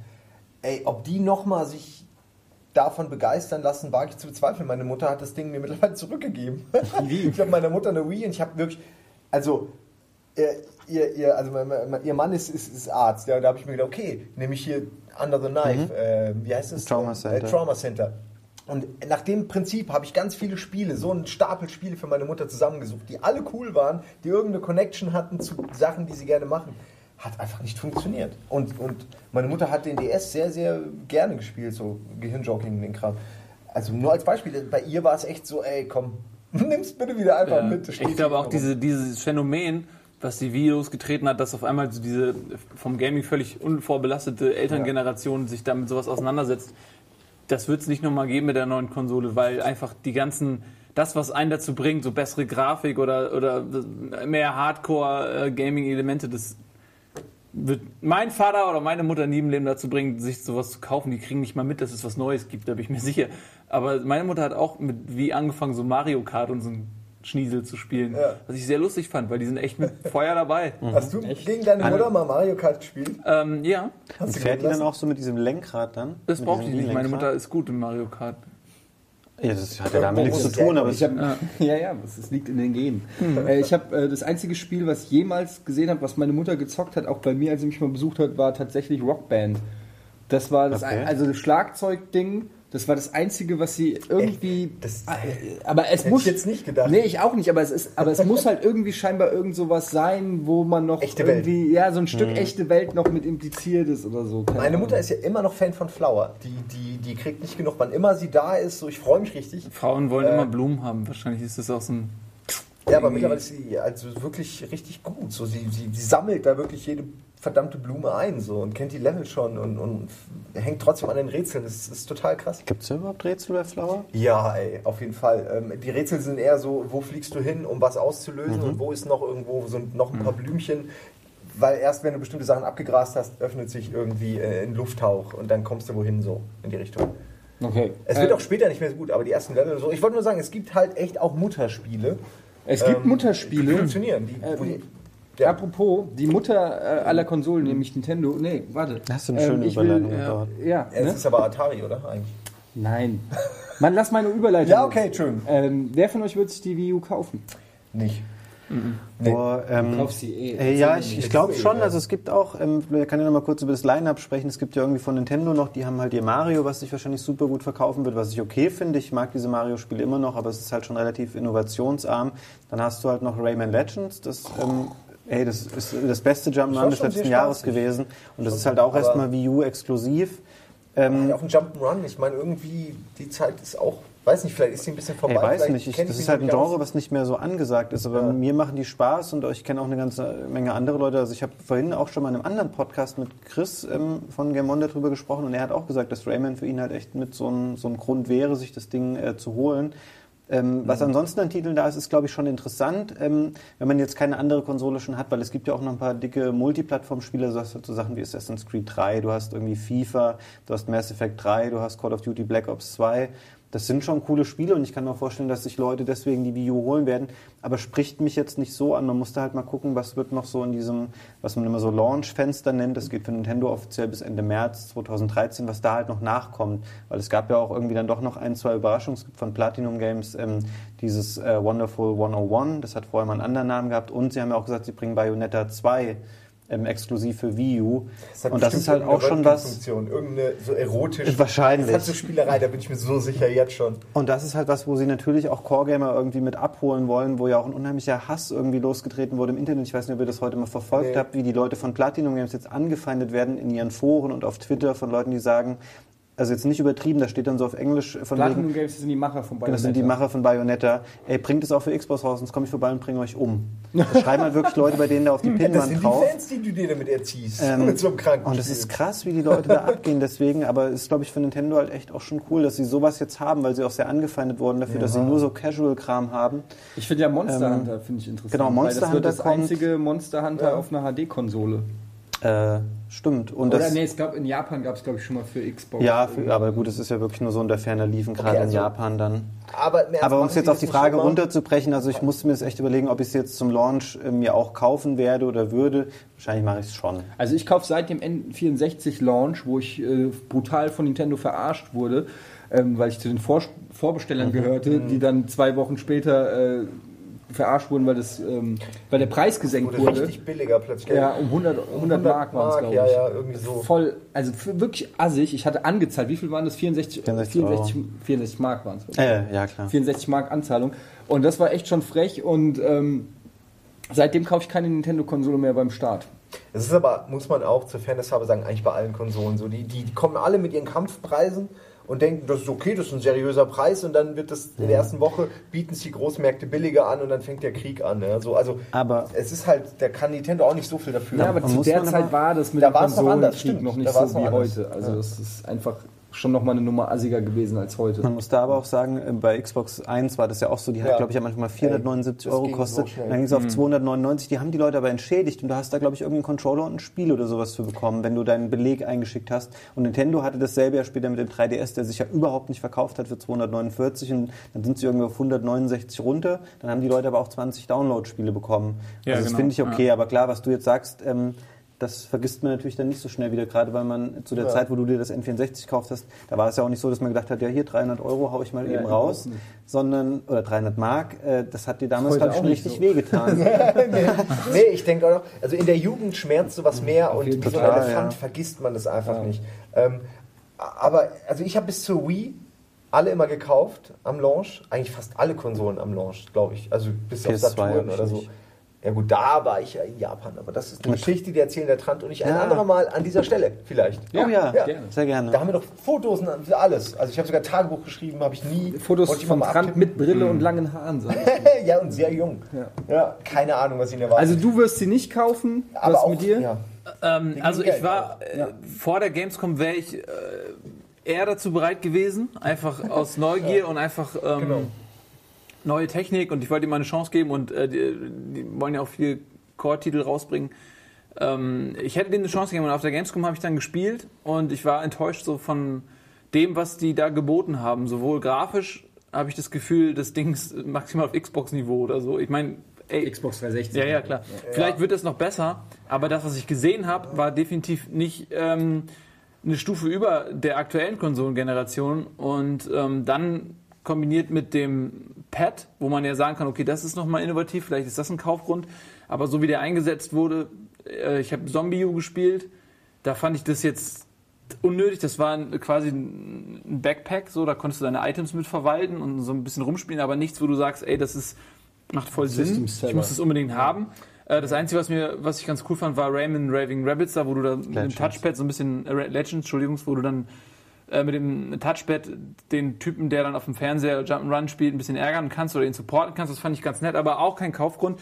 Ey, ob die nochmal sich davon begeistern lassen, wage ich zu bezweifeln. Meine Mutter hat das Ding mir mittlerweile zurückgegeben. ich habe meiner Mutter eine Wii und ich habe wirklich, also ihr, ihr, also ihr Mann ist, ist, ist Arzt, ja, da habe ich mir gedacht, okay, nehme ich hier Under the Knife, äh, wie heißt es? Trauma Center. Äh, Trauma Center. Und nach dem Prinzip habe ich ganz viele Spiele, so einen Stapel Spiele für meine Mutter zusammengesucht, die alle cool waren, die irgendeine Connection hatten zu Sachen, die sie gerne machen. Hat einfach nicht funktioniert. Und, und meine Mutter hat den DS sehr, sehr gerne gespielt, so Gehirnjogging, den Kram. Also nur als Beispiel, bei ihr war es echt so, ey, komm, nimm's bitte wieder einfach Ja. mit. Ich glaube auch diese, dieses Phänomen, was die Videos getreten hat, dass auf einmal so diese vom Gaming völlig unvorbelastete Elterngeneration sich damit sowas auseinandersetzt, das wird es nicht nochmal geben mit der neuen Konsole, weil einfach die ganzen, das, was einen dazu bringt, so bessere Grafik oder, oder mehr Hardcore-Gaming-Elemente, das wird mein Vater oder meine Mutter nie im Leben dazu bringen, sich sowas zu kaufen. Die kriegen nicht mal mit, dass es was Neues gibt, da bin ich mir sicher. Aber meine Mutter hat auch mit wie angefangen, so Mario Kart und so ein Schniesel zu spielen. Ja. Was ich sehr lustig fand, weil die sind echt mit Feuer dabei. Hast du gegen deine Mutter mal Mario Kart gespielt? Ähm, ja, Hast Und du fährt die dann auch so mit diesem Lenkrad dann? das Mit braucht die nicht. Meine? Mutter ist gut in Mario Kart. Ja, das hat ja damit nichts zu tun, aber Ich es, hab, ja, ja, das, liegt in den Genen. Äh, ich habe äh, das einzige Spiel, was ich jemals gesehen habe, was meine Mutter gezockt hat, auch bei mir, als sie mich mal besucht hat, war tatsächlich Rockband. Das war das, Okay. ein- also das Schlagzeugding. Das war das einzige, was sie irgendwie. Das- äh, aber es Hätte muss ich jetzt nicht gedacht. Nee, ich auch nicht. Aber es ist, aber es muss halt irgendwie scheinbar irgend sowas sein, wo man noch Echte Welt. irgendwie, ja, so ein Stück echte Welt noch mit impliziert ist oder so. Keine Meine Ahnung. Mutter ist ja immer noch Fan von Flower. Die, die, die kriegt nicht genug, wann immer sie da ist. So, ich freue mich richtig. Frauen wollen Äh. immer Blumen haben. Wahrscheinlich ist das auch so ein. Ja, aber mittlerweile ist sie also wirklich richtig gut. So, sie, sie, sie sammelt da wirklich jede verdammte Blume ein so, und kennt die Level schon und, und hängt trotzdem an den Rätseln. Das ist total krass. gibt es überhaupt Rätsel bei Flower? Ja, ey, auf jeden Fall. Ähm, die Rätsel sind eher so, wo fliegst du hin, um was auszulösen und wo ist noch irgendwo so noch ein paar Blümchen. Weil erst wenn du bestimmte Sachen abgegrast hast, öffnet sich irgendwie äh, ein Lufthauch und dann kommst du wohin so in die Richtung. Okay. Es wird Äh, auch später nicht mehr so gut, aber die ersten Level und so. Ich wollte nur sagen, es gibt halt echt auch Mutterspiele. Es gibt ähm, Die Mutterspiele. funktionieren. Die, Ähm, die, ja. Apropos, die Mutter äh, aller Konsolen, nämlich Nintendo. Nee, warte. Hast du eine schöne Ähm, Überleitung will, gebaut. Ja, Es ne? ist aber Atari, oder? Eigentlich. Nein. Mann, lass meine Überleitung. Ja, okay, schön. Ähm, wer von euch wird sich die Wii U kaufen? Nicht. Nee. Boah, ähm, Kauf sie eh. Äh, ja, ich, ich glaube schon. Also es gibt auch, ähm, wir können ja noch mal kurz über das Line-Up sprechen. Es gibt ja irgendwie von Nintendo noch, die haben halt ihr Mario, was sich wahrscheinlich super gut verkaufen wird, was ich okay finde. Ich mag diese Mario-Spiele immer noch, aber es ist halt schon relativ innovationsarm. Dann hast du halt noch Rayman Legends, das, ähm, ey, das ist das beste Jump'n'Run des letzten Jahres gewesen. Und das ist halt auch erstmal Wii U exklusiv. Ähm, auf dem Jump'n'Run, ich meine, irgendwie, die Zeit ist auch, weiß nicht, vielleicht ist sie ein bisschen vorbei. Ich weiß vielleicht nicht, ich, das ist halt ein Genre, aus. was nicht mehr so angesagt ist. Aber Ja. mir machen die Spaß und ich kenne auch eine ganze Menge andere Leute. Also ich habe vorhin auch schon mal in einem anderen Podcast mit Chris ähm, von Gamon darüber gesprochen und er hat auch gesagt, dass Rayman für ihn halt echt mit so einem so Grund wäre, sich das Ding äh, zu holen. Ähm, Was ansonsten an Titeln da ist, ist glaube ich schon interessant, ähm, wenn man jetzt keine andere Konsole schon hat, weil es gibt ja auch noch ein paar dicke Multiplattform-Spiele, halt so Sachen wie Assassin's Creed 3, du hast irgendwie FIFA, du hast Mass Effect 3, du hast Call of Duty Black Ops 2. Das sind schon coole Spiele und ich kann mir vorstellen, dass sich Leute deswegen die Wii U holen werden. Aber spricht mich jetzt nicht so an. Man musste halt mal gucken, was wird noch so in diesem, was man immer so Launch-Fenster nennt. Das geht für Nintendo offiziell bis Ende März 2013, was da halt noch nachkommt. Weil es gab ja auch irgendwie dann doch noch ein, zwei Überraschungen. Es gibt von Platinum Games ähm, dieses äh, Wonderful 101. Das hat vorher mal einen anderen Namen gehabt. Und sie haben ja auch gesagt, sie bringen Bayonetta 2 ähm, exklusiv für Wii U. hat und das bestimmt ist halt auch schon was. Irgendeine so erotisch. Wahrscheinlich. Das hat so Spielerei, da bin ich mir so sicher jetzt schon. Und das ist halt was, wo sie natürlich auch Core-Gamer irgendwie mit abholen wollen, wo ja auch ein unheimlicher Hass irgendwie losgetreten wurde im Internet. Ich weiß nicht, ob ihr das heute mal verfolgt Nee. habt, wie die Leute von Platinum Games jetzt angefeindet werden in ihren Foren und auf Twitter von Leuten, die sagen, also jetzt nicht übertrieben, da steht dann so auf Englisch von Platinum wegen, Games sind die Macher von Bayonetta. das sind die Macher von Bayonetta, ey, bringt es auch für Xbox raus, sonst komme ich vorbei und bringe euch um. Das schreiben halt wirklich Leute bei denen da auf die Das Pinnwand sind die drauf. Fans, die du dir damit erziehst. Ähm, mit so einem kranken Und es ist krass, wie die Leute da abgehen deswegen, aber es ist, glaube ich, für Nintendo halt echt auch schon cool, dass sie sowas jetzt haben, weil sie auch sehr angefeindet wurden dafür, dass sie nur so Casual-Kram haben. Ich finde ja Monster Ähm, Hunter finde ich interessant. genau, weil Monster das wird Hunter das kommt- einzige Monster Hunter Ja. auf einer HD-Konsole. Äh, stimmt. Und Oder das, nee, es gab in Japan gab es glaube ich schon mal für Xbox. ja, für, aber gut, es ist ja wirklich nur so in der Ferne liefen, gerade also- in Japan dann. aber, Aber um es jetzt auf die Frage runterzubrechen, also ich musste mir das echt überlegen, ob ich es jetzt zum Launch äh, mir auch kaufen werde oder würde. Wahrscheinlich mache ich es schon. Also ich kaufe seit dem N64-Launch, wo ich äh, brutal von Nintendo verarscht wurde, ähm, weil ich zu den Vor Vorbestellern gehörte, die dann zwei Wochen später äh, verarscht wurden, weil, das, ähm, weil der Preis gesenkt Wurde wurde. richtig billiger plötzlich. Ja, um 100, 100 Mark waren es, glaube ich. Ja, ja, irgendwie so. Voll, also für wirklich assig. Ich hatte angezahlt, wie viel waren das? 64, 64 64, 64 Mark waren es. Äh, ja, klar. 64 Mark Anzahlung. Und das war echt schon frech und ähm, seitdem kaufe ich keine Nintendo-Konsole mehr beim Start. Es ist aber, muss man auch zur Fairness halber sagen, eigentlich bei allen Konsolen so. Die, die kommen alle mit ihren Kampfpreisen und denken, das ist okay, das ist ein seriöser Preis und dann wird das in der ersten Woche bieten es die Großmärkte billiger an und dann fängt der Krieg an. Ja. So, also Aber- es ist halt, da kann Nintendo auch nicht so viel dafür. Ja, aber zu der Zeit war das mit Da dem war es noch anders, Konsolenkrieg stimmt. noch nicht Da war es so wie noch anders. heute. Also Ja. das ist einfach schon noch mal eine Nummer assiger gewesen als heute. Man muss da aber auch sagen, äh, bei Xbox 1 war das ja auch so, die hat, Ja. glaube ich, am Anfang 479 Ey, Euro so gekostet. schnell. dann ging es auf 299. Die haben die Leute aber entschädigt und du hast da, glaube ich, irgendeinen Controller und ein Spiel oder sowas für bekommen, wenn du deinen Beleg eingeschickt hast. Und Nintendo hatte dasselbe ja später mit dem 3DS, der sich ja überhaupt nicht verkauft hat für 249 und dann sind sie irgendwie auf 169 runter. Dann haben die Leute aber auch 20 Download-Spiele bekommen. Ja, also das genau. finde ich okay, aber klar, was du jetzt sagst, ähm, das vergisst man natürlich dann nicht so schnell wieder, gerade weil man zu der Ja. Zeit, wo du dir das N64 gekauft hast, da war es ja auch nicht so, dass man gedacht hat, ja hier 300 Euro hau ich mal Ja, eben raus, sondern, oder 300 Mark, äh, das hat dir damals, glaube ich, schon richtig so. wehgetan. nee, ich denke auch noch, also in der Jugend schmerzt sowas mehr und jeden wie so ein Elefant ja. vergisst man das einfach nicht. Ähm, aber, also ich habe bis zur Wii alle immer gekauft am Launch, eigentlich fast alle Konsolen am Launch, glaube ich, also bis auf PS2 Saturn hab ich oder so. nicht. Ja gut, da war ich ja in Japan, aber das ist eine Geschichte, die erzählen der Trant und ich ein Ja. anderer Mal an dieser Stelle vielleicht. oh ja, Ja. gerne. sehr gerne. Da haben wir doch Fotos und für alles. Also ich habe sogar Tagebuch geschrieben, habe ich nie. Fotos ich von Trant mit Brille und langen Haaren. Ja, und sehr jung. Ja. Ja. keine Ahnung, was ihn erwartet. Also du wirst sie nicht kaufen. aber was auch, mit dir? Ja. Ähm, also Geld ich war äh, vor der Gamescom wäre ich äh, eher dazu bereit gewesen, einfach aus Neugier und einfach ähm, Genau. Neue Technik und ich wollte ihm mal eine Chance geben und äh, die, die wollen ja auch viele Core-Titel rausbringen. Ähm, ich hätte denen eine Chance gegeben und auf der Gamescom habe ich dann gespielt und ich war enttäuscht so von dem, was die da geboten haben. Sowohl grafisch habe ich das Gefühl, das Ding ist maximal auf Xbox-Niveau oder so. Ich meine, ey, Xbox 360. ja, ja, klar. Vielleicht wird es noch besser, aber das, was ich gesehen habe, war definitiv nicht ähm, eine Stufe über der aktuellen Konsolengeneration. Und ähm, dann kombiniert mit dem Pad, wo man ja sagen kann, okay, das ist nochmal innovativ, vielleicht ist das ein Kaufgrund. Aber so wie der eingesetzt wurde, äh, ich habe Zombie U gespielt, da fand ich das jetzt unnötig. Das war quasi ein Backpack, so da konntest du deine Items mit verwalten und so ein bisschen rumspielen, aber nichts, wo du sagst, ey, das ist macht voll Sinn. Ich muss das unbedingt haben. Äh, Das Einzige, was mir, was ich ganz cool fand, war Rayman Raving Rabbits, da wo du dann mit dem. Touchpad so ein bisschen äh, Legends, Entschuldigung, wo du dann äh, mit dem Touchpad den Typen, der dann auf dem Fernseher Jump'n'Run spielt, ein bisschen ärgern kannst oder ihn supporten kannst. Das fand ich ganz nett, aber auch kein Kaufgrund.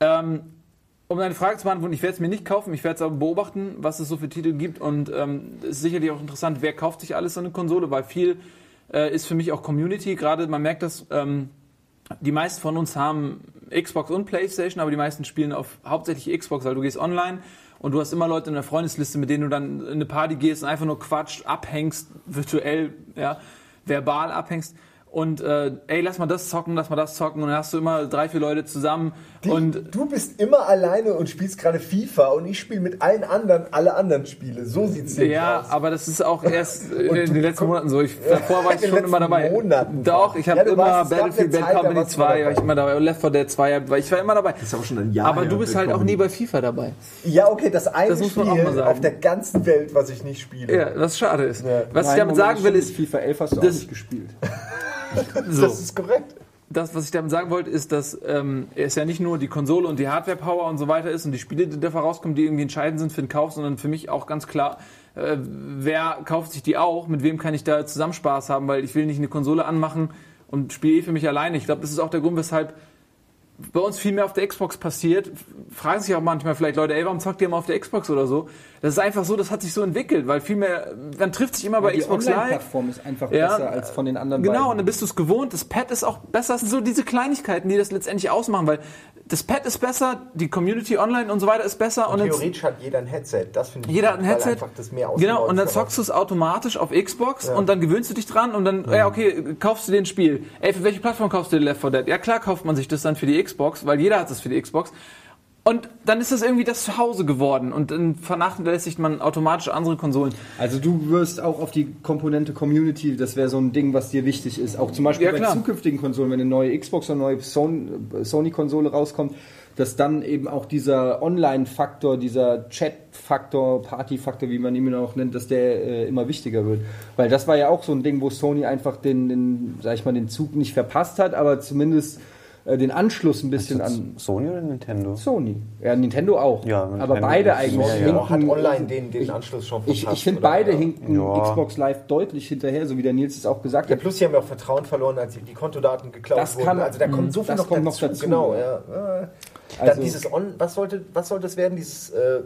Ähm, um deine Frage zu beantworten, ich werde es mir nicht kaufen, ich werde es aber beobachten, was es so für Titel gibt. Und ähm, ist sicherlich auch interessant, wer kauft sich alles so eine Konsole, weil viel äh, ist für mich auch Community, gerade man merkt das, ähm, die meisten von uns haben Xbox und Playstation, aber die meisten spielen auf hauptsächlich Xbox, weil du gehst online und du hast immer Leute in der Freundesliste, mit denen du dann in eine Party gehst und einfach nur quatscht, abhängst, virtuell, ja, verbal abhängst. Und äh, ey, lass mal das zocken, lass mal das zocken. Und dann hast du immer drei, vier Leute zusammen. Die, und du bist immer alleine und spielst gerade FIFA und ich spiele mit allen anderen alle anderen Spiele. So sieht's nämlich ja, aus. aber das ist auch erst in den letzten Monaten so. Ich, davor war in ich den schon immer letzten dabei. Monaten Doch, war. ich habe Ja, immer warst- Battlefield Bad Zeit, Company warst du 2, dabei. war ich immer dabei. Und Left 4 Dead 2, war ich war immer dabei. ist aber schon ein Jahr Aber her, du bist halt auch nie bei FIFA dabei. Ja, okay, das eine Das muss man auch Spiel mal sagen. auf der ganzen Welt, was ich nicht spiele. Ja, was schade ist. Ja. Was ich Nein, damit Moment, sagen will, ist, FIFA 11 hast du auch das- nicht gespielt. so. Das ist korrekt. das, was ich damit sagen wollte, ist, dass ähm, es ja nicht nur die Konsole und die Hardware-Power und so weiter ist und die Spiele, die dafür rauskommen, die irgendwie entscheidend sind für den Kauf, sondern für mich auch ganz klar, äh, wer kauft sich die auch, mit wem kann ich da zusammen Spaß haben, weil ich will nicht eine Konsole anmachen und spiele eh für mich alleine. Ich glaube, das ist auch der Grund, weshalb bei uns viel mehr auf der Xbox passiert. Fragen sich auch manchmal vielleicht Leute, ey, warum zockt ihr immer auf der Xbox oder so? Das ist einfach so, das hat sich so entwickelt, weil viel mehr, man trifft sich immer bei die Xbox Live. Online-Plattform ist einfach Ja, besser als von den anderen Genau, und beiden. dann bist du es gewohnt. Das Pad ist auch besser. Das sind so diese Kleinigkeiten, die das letztendlich ausmachen, weil das Pad ist besser, die Community online und so weiter ist besser. Und, dann, Theoretisch hat jeder ein Headset. Das finde ich jeder gut, hat ein Headset. einfach das mehr genau, und dann zockst du es automatisch auf Xbox und dann gewöhnst du dich dran und dann, ja, okay, kaufst du dir ein Spiel. Ey, für welche Plattform kaufst du dir Left 4 Dead? Ja, klar kauft man sich das dann für die Xbox, weil jeder hat es für die Xbox. Und dann ist das irgendwie das Zuhause geworden und dann vernachlässigt man automatisch andere Konsolen. Also du wirst auch auf die Komponente Community, das wäre so ein Ding, was dir wichtig ist. Auch zum Beispiel Ja, bei klar. zukünftigen Konsolen, wenn eine neue Xbox oder eine neue Son- Sony-Konsole rauskommt, dass dann eben auch dieser Online-Faktor, dieser Chat-Faktor, Party-Faktor, wie man ihn auch nennt, dass der äh, immer wichtiger wird. Weil das war ja auch so ein Ding, wo Sony einfach den, den sag ich mal, den Zug nicht verpasst hat, aber zumindest äh, den Anschluss ein bisschen an Sony oder Nintendo? Sony. Ja, Nintendo auch. Ja, aber Nintendo beide ist eigentlich. ja. Genau, hat hinken- online den, den Anschluss schon ich, verpasst, ich finde oder? beide Ja. hinken Ja. Xbox Live deutlich hinterher, so wie der Nils es auch gesagt Ja, hat. plus die haben ja auch Vertrauen verloren, als die die Kontodaten geklaut Das wurden. kann- also da kommt so viel das noch, kommt noch dazu. dazu, Genau, ja. ja. Also- Dann dieses On, was sollte, was sollte es werden? Dieses, äh,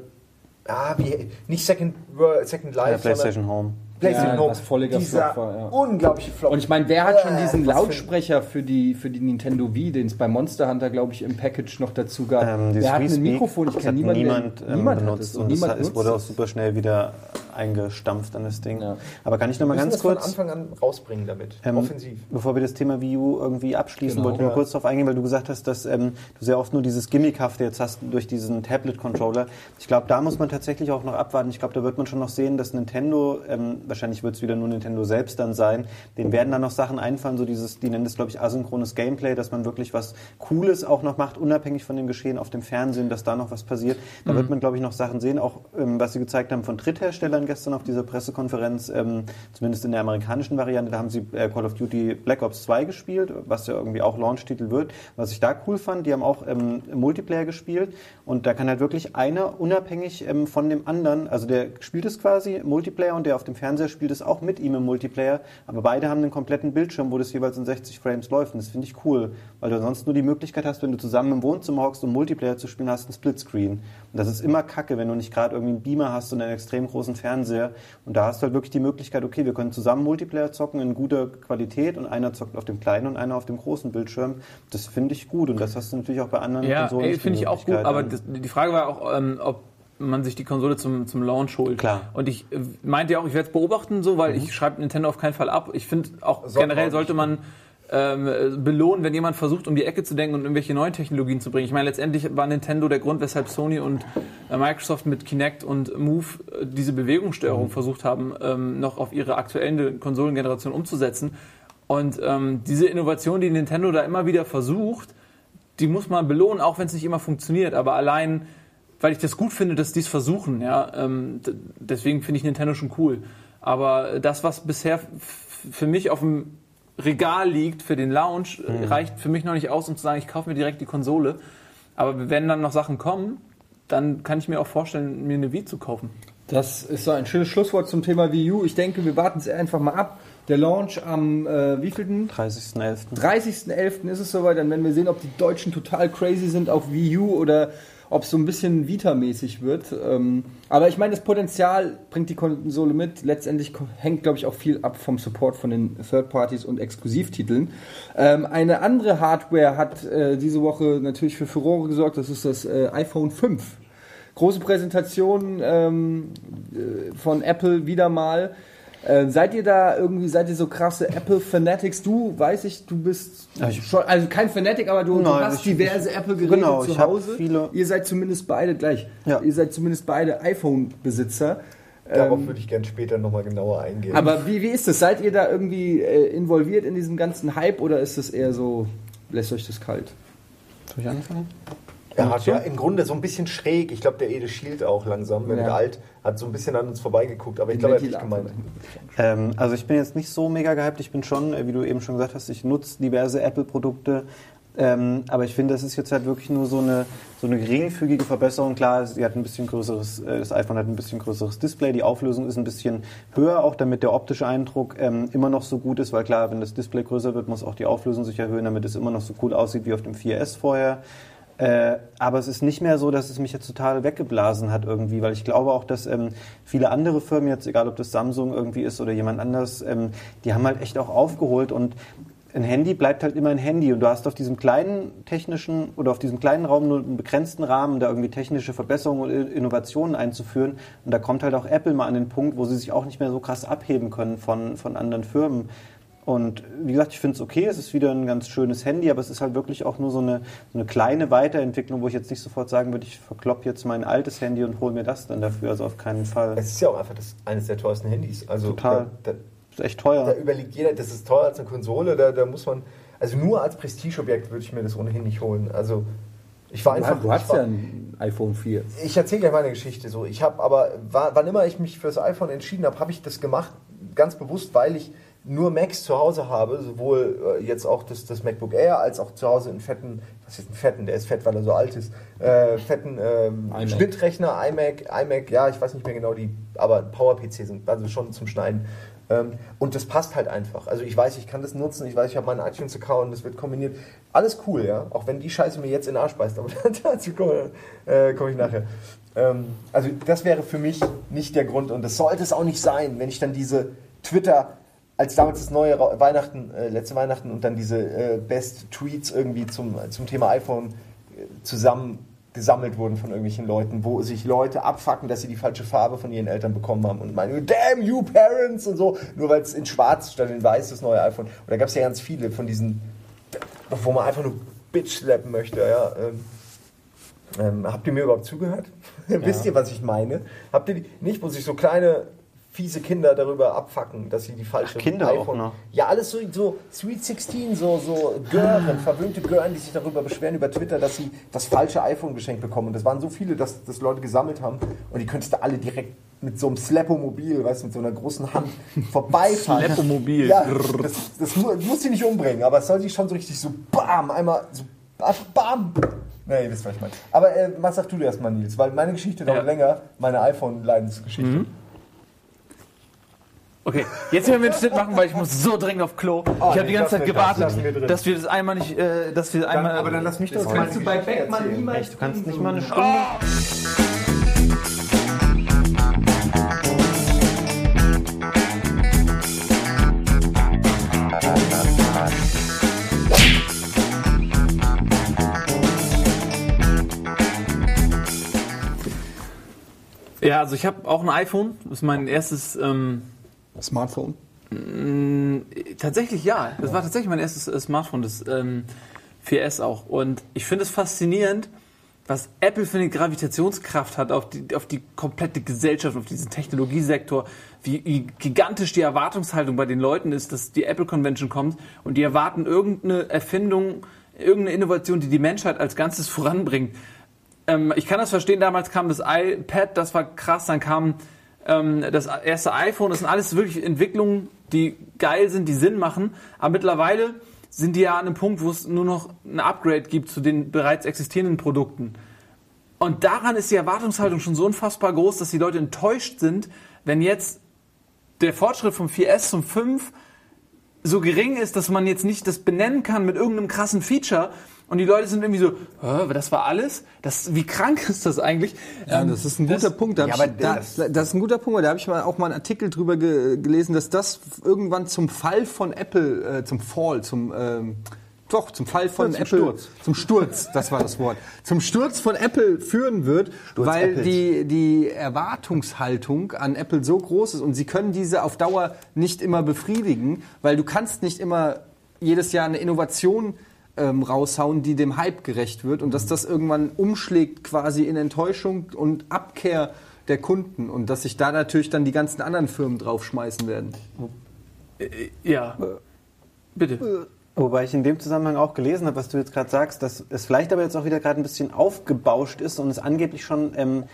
ah, wie, nicht Second, World- Second Life, Ja, PlayStation Home. PlayStation Ja, Home. was völliger Dieser Flop war, ja. unglaubliche Flop. Und ich meine, wer hat schon Äh, diesen Lautsprecher für die, für die Nintendo Wii, den es bei Monster Hunter, glaube ich, im Package noch dazu gab? Ähm, dieses wer hat ein Mikrofon? Ich kenne niemanden, niemand, der, ähm, niemand hat benutzt es und, und das, niemand es nutzt wurde auch super schnell wieder eingestampft an das Ding. Ja. Aber kann ich noch mal müssen ganz das von kurz, Anfang an rausbringen damit. ähm, Offensiv. bevor wir das Thema Wii U irgendwie abschließen, Genau. wollte ich nur Ja. kurz darauf eingehen, weil du gesagt hast, dass ähm, du sehr oft nur dieses Gimmickhafte jetzt hast durch diesen Tablet-Controller. Ich glaube, da muss man tatsächlich auch noch abwarten. Ich glaube, da wird man schon noch sehen, dass Nintendo, ähm, wahrscheinlich wird es wieder nur Nintendo selbst dann sein, denen werden dann noch Sachen einfallen, so dieses, die nennen das, glaube ich, asynchrones Gameplay, dass man wirklich was Cooles auch noch macht, unabhängig von dem Geschehen auf dem Fernsehen, dass da noch was passiert. Da wird man, glaube ich, noch Sachen sehen, auch ähm, was sie gezeigt haben von Drittherstellern gestern auf dieser Pressekonferenz, ähm, zumindest in der amerikanischen Variante, da haben sie äh, Call of Duty Black Ops 2 gespielt, was ja irgendwie auch Launch-Titel wird. Was ich da cool fand, die haben auch ähm, Multiplayer gespielt und da kann halt wirklich einer unabhängig ähm, von dem anderen, also der spielt es quasi Multiplayer und der auf dem Fernseher spielt es auch mit ihm im Multiplayer, aber beide haben einen kompletten Bildschirm, wo das jeweils in 60 Frames läuft und das finde ich cool, weil du sonst nur die Möglichkeit hast, wenn du zusammen im Wohnzimmer hockst, um Multiplayer zu spielen, hast einen Splitscreen. Und das ist immer kacke, wenn du nicht gerade irgendwie einen Beamer hast und einen extrem großen Fernseher und da hast du halt wirklich die Möglichkeit, okay, wir können zusammen Multiplayer zocken in guter Qualität und einer zockt auf dem kleinen und einer auf dem großen Bildschirm. Das finde ich gut und das hast du natürlich auch bei anderen Ja, Konsolen. die finde ich auch gut, aber das, die Frage war auch, ähm, ob man sich die Konsole zum, zum Launch holt. Klar. Und ich äh, meinte ja auch, ich werde es beobachten, so, weil ich schreibe Nintendo auf keinen Fall ab. Ich finde auch Sollte generell sollte man ähm, äh, belohnen, wenn jemand versucht, um die Ecke zu denken und irgendwelche neuen Technologien zu bringen. Ich meine, letztendlich war Nintendo der Grund, weshalb Sony und äh, Microsoft mit Kinect und Move äh, diese Bewegungssteuerung versucht haben, ähm, noch auf ihre aktuelle Konsolengeneration umzusetzen. Und ähm, diese Innovation, die Nintendo da immer wieder versucht, die muss man belohnen, auch wenn es nicht immer funktioniert. Aber allein, weil ich das gut finde, dass die es versuchen, ja, ähm, deswegen finde ich Nintendo schon cool. Aber das, was bisher für mich auf dem Regal liegt für den Launch, äh, reicht für mich noch nicht aus, um zu sagen, ich kaufe mir direkt die Konsole. Aber wenn dann noch Sachen kommen, dann kann ich mir auch vorstellen, mir eine Wii zu kaufen. Das ist so ein schönes Schlusswort zum Thema Wii U. Ich denke, wir warten es einfach mal ab. Der Launch am äh, wievielten? 30.11. 30.11. ist es soweit. Dann werden wir sehen, ob die Deutschen total crazy sind auf Wii U oder ob es so ein bisschen Vita-mäßig wird. Ähm, aber ich meine, das Potenzial bringt die Konsole mit. Letztendlich hängt, glaube ich, auch viel ab vom Support von den Third-Parties und Exklusivtiteln. Ähm, eine andere Hardware hat äh, diese Woche natürlich für Furore gesorgt. Das ist das äh, iPhone 5. Große Präsentation ähm, äh, von Apple wieder mal. Äh, seid ihr da irgendwie, seid ihr so krasse Apple Fanatics? Du, weiß ich, du bist ich- schon, also kein Fanatic, aber du, du Nein, hast ich- diverse Apple-Geräte Genau, zu Hause. viele- Ihr seid zumindest beide gleich. Ja. Ihr seid zumindest beide iPhone-Besitzer. Darauf Ähm, würde ich gerne später nochmal genauer eingehen. aber wie, wie ist das? Seid ihr da irgendwie äh, involviert in diesem ganzen Hype oder ist es eher so, lässt euch das kalt? Soll ich anfangen? Er hat ja im Grunde so ein bisschen schräg. Ich glaube, der Ede Shield auch langsam, wenn Ja. er alt, hat so ein bisschen an uns vorbeigeguckt. Aber ich glaube, er hat nicht gemeint. Ähm, also ich bin jetzt nicht so mega gehypt. Ich bin schon, äh, wie du eben schon gesagt hast, ich nutze diverse Apple-Produkte. Ähm, aber ich finde, das ist jetzt halt wirklich nur so eine, so eine geringfügige Verbesserung. Klar, sie hat ein bisschen größeres, äh, das iPhone hat ein bisschen größeres Display, die Auflösung ist ein bisschen höher, auch damit der optische Eindruck ähm, immer noch so gut ist, weil klar, wenn das Display größer wird, muss auch die Auflösung sich erhöhen, damit es immer noch so cool aussieht wie auf dem 4S vorher. Äh, aber es ist nicht mehr so, dass es mich jetzt total weggeblasen hat irgendwie, weil ich glaube auch, dass ähm, viele andere Firmen jetzt, egal ob das Samsung irgendwie ist oder jemand anders, ähm, die haben halt echt auch aufgeholt und ein Handy bleibt halt immer ein Handy und du hast auf diesem kleinen technischen oder auf diesem kleinen Raum nur einen begrenzten Rahmen, da irgendwie technische Verbesserungen und Innovationen einzuführen und da kommt halt auch Apple mal an den Punkt, wo sie sich auch nicht mehr so krass abheben können von, von anderen Firmen. Und wie gesagt, ich finde es okay, es ist wieder ein ganz schönes Handy, aber es ist halt wirklich auch nur so eine, so eine kleine Weiterentwicklung, wo ich jetzt nicht sofort sagen würde, ich verklopp jetzt mein altes Handy und hole mir das dann dafür, also auf keinen Fall. Es ist ja auch einfach das, eines der teuersten Handys. Also Total. Da, ist echt da, teuer. da überlegt jeder, das ist teurer als eine Konsole. Da, da muss man, also nur als Prestigeobjekt würde ich mir das ohnehin nicht holen. Also ich war einfach. du hast ich war, ja ein iPhone 4. Ich erzähle gleich meine Geschichte so. Ich habe aber, wa- wann immer ich mich für das iPhone entschieden habe, habe ich das gemacht, ganz bewusst, weil ich nur Macs zu Hause habe, sowohl äh, jetzt auch das, das MacBook Air, als auch zu Hause einen fetten, was ist ein fetten, der ist fett, weil er so alt ist, äh, fetten ähm, iMac. Schnittrechner, iMac, iMac, ja, ich weiß nicht mehr genau die, aber Power-PC sind also schon zum Schneiden. Ähm, und das passt halt einfach. Also ich weiß, ich kann das nutzen, ich weiß, ich habe meinen iTunes-Account, das wird kombiniert. Alles cool, ja. Auch wenn die Scheiße mir jetzt in den Arsch beißt, aber dazu komme äh, komme ich nachher. Ähm, also das wäre für mich nicht der Grund und das sollte es auch nicht sein, wenn ich dann diese Twitter, als damals das neue Ra- Weihnachten, äh, letzte Weihnachten und dann diese äh, Best Tweets irgendwie zum, zum Thema iPhone äh, zusammen gesammelt wurden von irgendwelchen Leuten, wo sich Leute abfacken, dass sie die falsche Farbe von ihren Eltern bekommen haben und meinen, damn you parents und so, nur weil es in schwarz statt in weiß das neue iPhone. Und da gab es ja ganz viele von diesen, wo man einfach nur Bitch slappen möchte, ja. Ähm, ähm, habt ihr mir überhaupt zugehört? Wisst ihr, was ich meine? Habt ihr die, nicht, wo sich so kleine fiese Kinder darüber abfacken, dass sie die falsche Ach, Kinder auch noch. Ja, alles so, so Sweet 16, so, so Gören, verwöhnte Gören, die sich darüber beschweren über Twitter, dass sie das falsche iPhone geschenkt bekommen. Und das waren so viele, dass das Leute gesammelt haben. Und die könntest du alle direkt mit so einem Slappomobil, weißt du, mit so einer großen Hand vorbeifahren. Slappomobil. Ja, das, das mu- muss sie nicht umbringen, aber es soll sich schon so richtig so bam, einmal so bam. Nee, ihr wisst, was ich meine. Aber äh, was sagst du erstmal, Nils? Weil meine Geschichte dauert Ja. länger, meine iPhone-Leidensgeschichte. Okay, jetzt werden wir einen Schnitt machen, weil ich muss so dringend auf Klo. ich habe die ganze Zeit gewartet, dass wir das einmal nicht, äh, dass wir einmal. aber dann lass mich doch Das kannst du bei Beckmann niemals Echt, du kannst nicht mal eine Stunde. Ja, also ich habe auch ein iPhone. Das ist mein erstes. Ähm, Smartphone. Tatsächlich ja. Das war tatsächlich mein erstes äh, Smartphone, das ähm, 4S auch. Und ich finde es faszinierend, was Apple für eine Gravitationskraft hat auf die, auf die komplette Gesellschaft, auf diesen Technologiesektor, wie, wie gigantisch die Erwartungshaltung bei den Leuten ist, dass die Apple Convention kommt und die erwarten irgendeine Erfindung, irgendeine Innovation, die die Menschheit als Ganzes voranbringt. Ähm, ich kann das verstehen, damals kam das iPad, das war krass, dann kam ähm, das erste iPhone, das sind alles wirklich Entwicklungen, die geil sind, die Sinn machen, aber mittlerweile sind die ja an einem Punkt, wo es nur noch ein Upgrade gibt zu den bereits existierenden Produkten. Und daran ist die Erwartungshaltung schon so unfassbar groß, dass die Leute enttäuscht sind, wenn jetzt der Fortschritt vom 4S zum 5 so gering ist, dass man jetzt nicht das benennen kann mit irgendeinem krassen Feature. Und die Leute sind irgendwie so, "Hä, das war alles? Das, wie krank ist das eigentlich? Ja, Ähm, das ist ein guter Punkt. Da ja, ich, aber da, das- das, ist ein guter Punkt. weil Da habe ich mal auch mal einen Artikel drüber ge gelesen, dass das irgendwann zum Fall von Apple, äh, zum Fall, zum ähm, doch zum Fall von zum Apple, Sturz. zum Sturz, das war das Wort, zum Sturz von Apple führen wird, weil Apples. die die Erwartungshaltung an Apple so groß ist und sie können diese auf Dauer nicht immer befriedigen, weil du kannst nicht immer jedes Jahr eine Innovation ähm, raushauen, die dem Hype gerecht wird und dass das irgendwann umschlägt quasi in Enttäuschung und Abkehr der Kunden und dass sich da natürlich dann die ganzen anderen Firmen draufschmeißen werden. ja. Bitte. Wobei ich in dem Zusammenhang auch gelesen habe, was du jetzt gerade sagst, dass es vielleicht aber jetzt auch wieder gerade ein bisschen aufgebauscht ist und es angeblich schon ähm,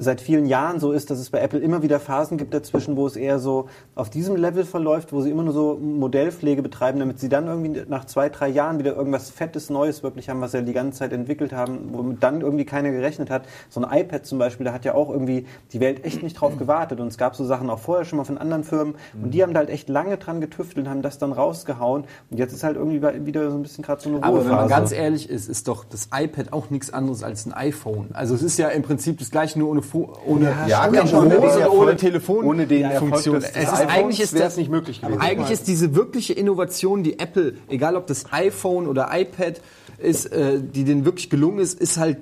seit vielen Jahren so ist, dass es bei Apple immer wieder Phasen gibt dazwischen, wo es eher so auf diesem Level verläuft, wo sie immer nur so Modellpflege betreiben, damit sie dann irgendwie nach zwei, drei Jahren wieder irgendwas Fettes, Neues wirklich haben, was sie die ganze Zeit entwickelt haben, womit dann irgendwie keiner gerechnet hat. So ein iPad zum Beispiel, da hat ja auch irgendwie die Welt echt nicht drauf gewartet und es gab so Sachen auch vorher schon mal von anderen Firmen und die haben da halt echt lange dran getüftelt und haben das dann rausgehauen und jetzt ist halt irgendwie wieder so ein bisschen gerade so eine Aber wenn man Ruhephase. ganz ehrlich ist, ist doch das iPad auch nichts anderes als ein iPhone. Also es ist ja im Prinzip das gleiche, nur ohne, Fu ohne, Ja, schon. Hose Ohne Erfolg- ohne Telefon. ohne den Erfolg Funktion. es ist, eigentlich ist wäre das es nicht möglich gewesen. Eigentlich ist diese wirkliche Innovation, die Apple, egal ob das iPhone oder iPad ist, äh, die denen wirklich gelungen ist, ist halt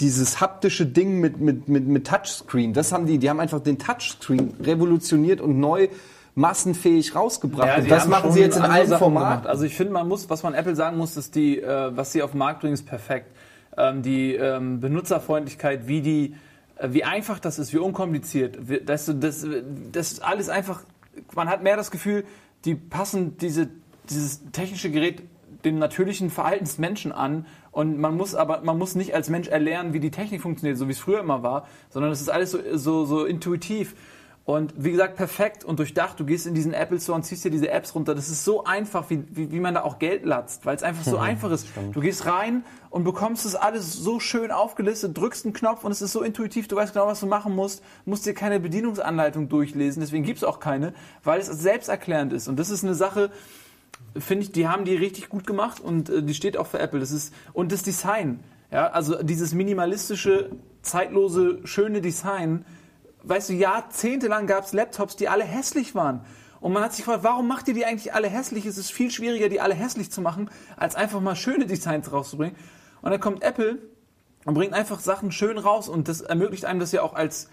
dieses haptische Ding mit, mit, mit, mit Touchscreen. Das haben die, die haben einfach den Touchscreen revolutioniert und neu massenfähig rausgebracht. und die das machen sie jetzt in allen Formaten. Also ich finde, man muss, was man Apple sagen muss, ist die, äh, was sie auf den Markt bringen, ist perfekt. Ähm, die ähm, Benutzerfreundlichkeit, wie die, wie einfach das ist, wie unkompliziert. Wie, das, das, das alles einfach. Man hat mehr das Gefühl, die passen diese, dieses technische Gerät dem natürlichen Verhalten des Menschen an und man muss aber man muss nicht als Mensch erlernen, wie die Technik funktioniert, so wie es früher immer war, sondern es ist alles so, so, so intuitiv. Und wie gesagt, perfekt und durchdacht. Du gehst in diesen Apple Store und ziehst dir diese Apps runter. Das ist so einfach, wie, wie, wie man da auch Geld latzt, weil es einfach so einfach ist. Du gehst rein und bekommst das alles so schön aufgelistet, drückst einen Knopf und es ist so intuitiv. Du weißt genau, was du machen musst. Musst dir keine Bedienungsanleitung durchlesen. Deswegen gibt es auch keine, weil es selbsterklärend ist. Und das ist eine Sache, finde ich, die haben die richtig gut gemacht und äh, die steht auch für Apple. Das ist und das Design, ja, also dieses minimalistische, zeitlose, schöne Design. Weißt du, jahrzehntelang gab es Laptops, die alle hässlich waren. Und man hat sich gefragt, warum macht ihr die eigentlich alle hässlich? Es ist viel schwieriger, die alle hässlich zu machen, als einfach mal schöne Designs rauszubringen. Und dann kommt Apple und bringt einfach Sachen schön raus und das ermöglicht einem das ja auch als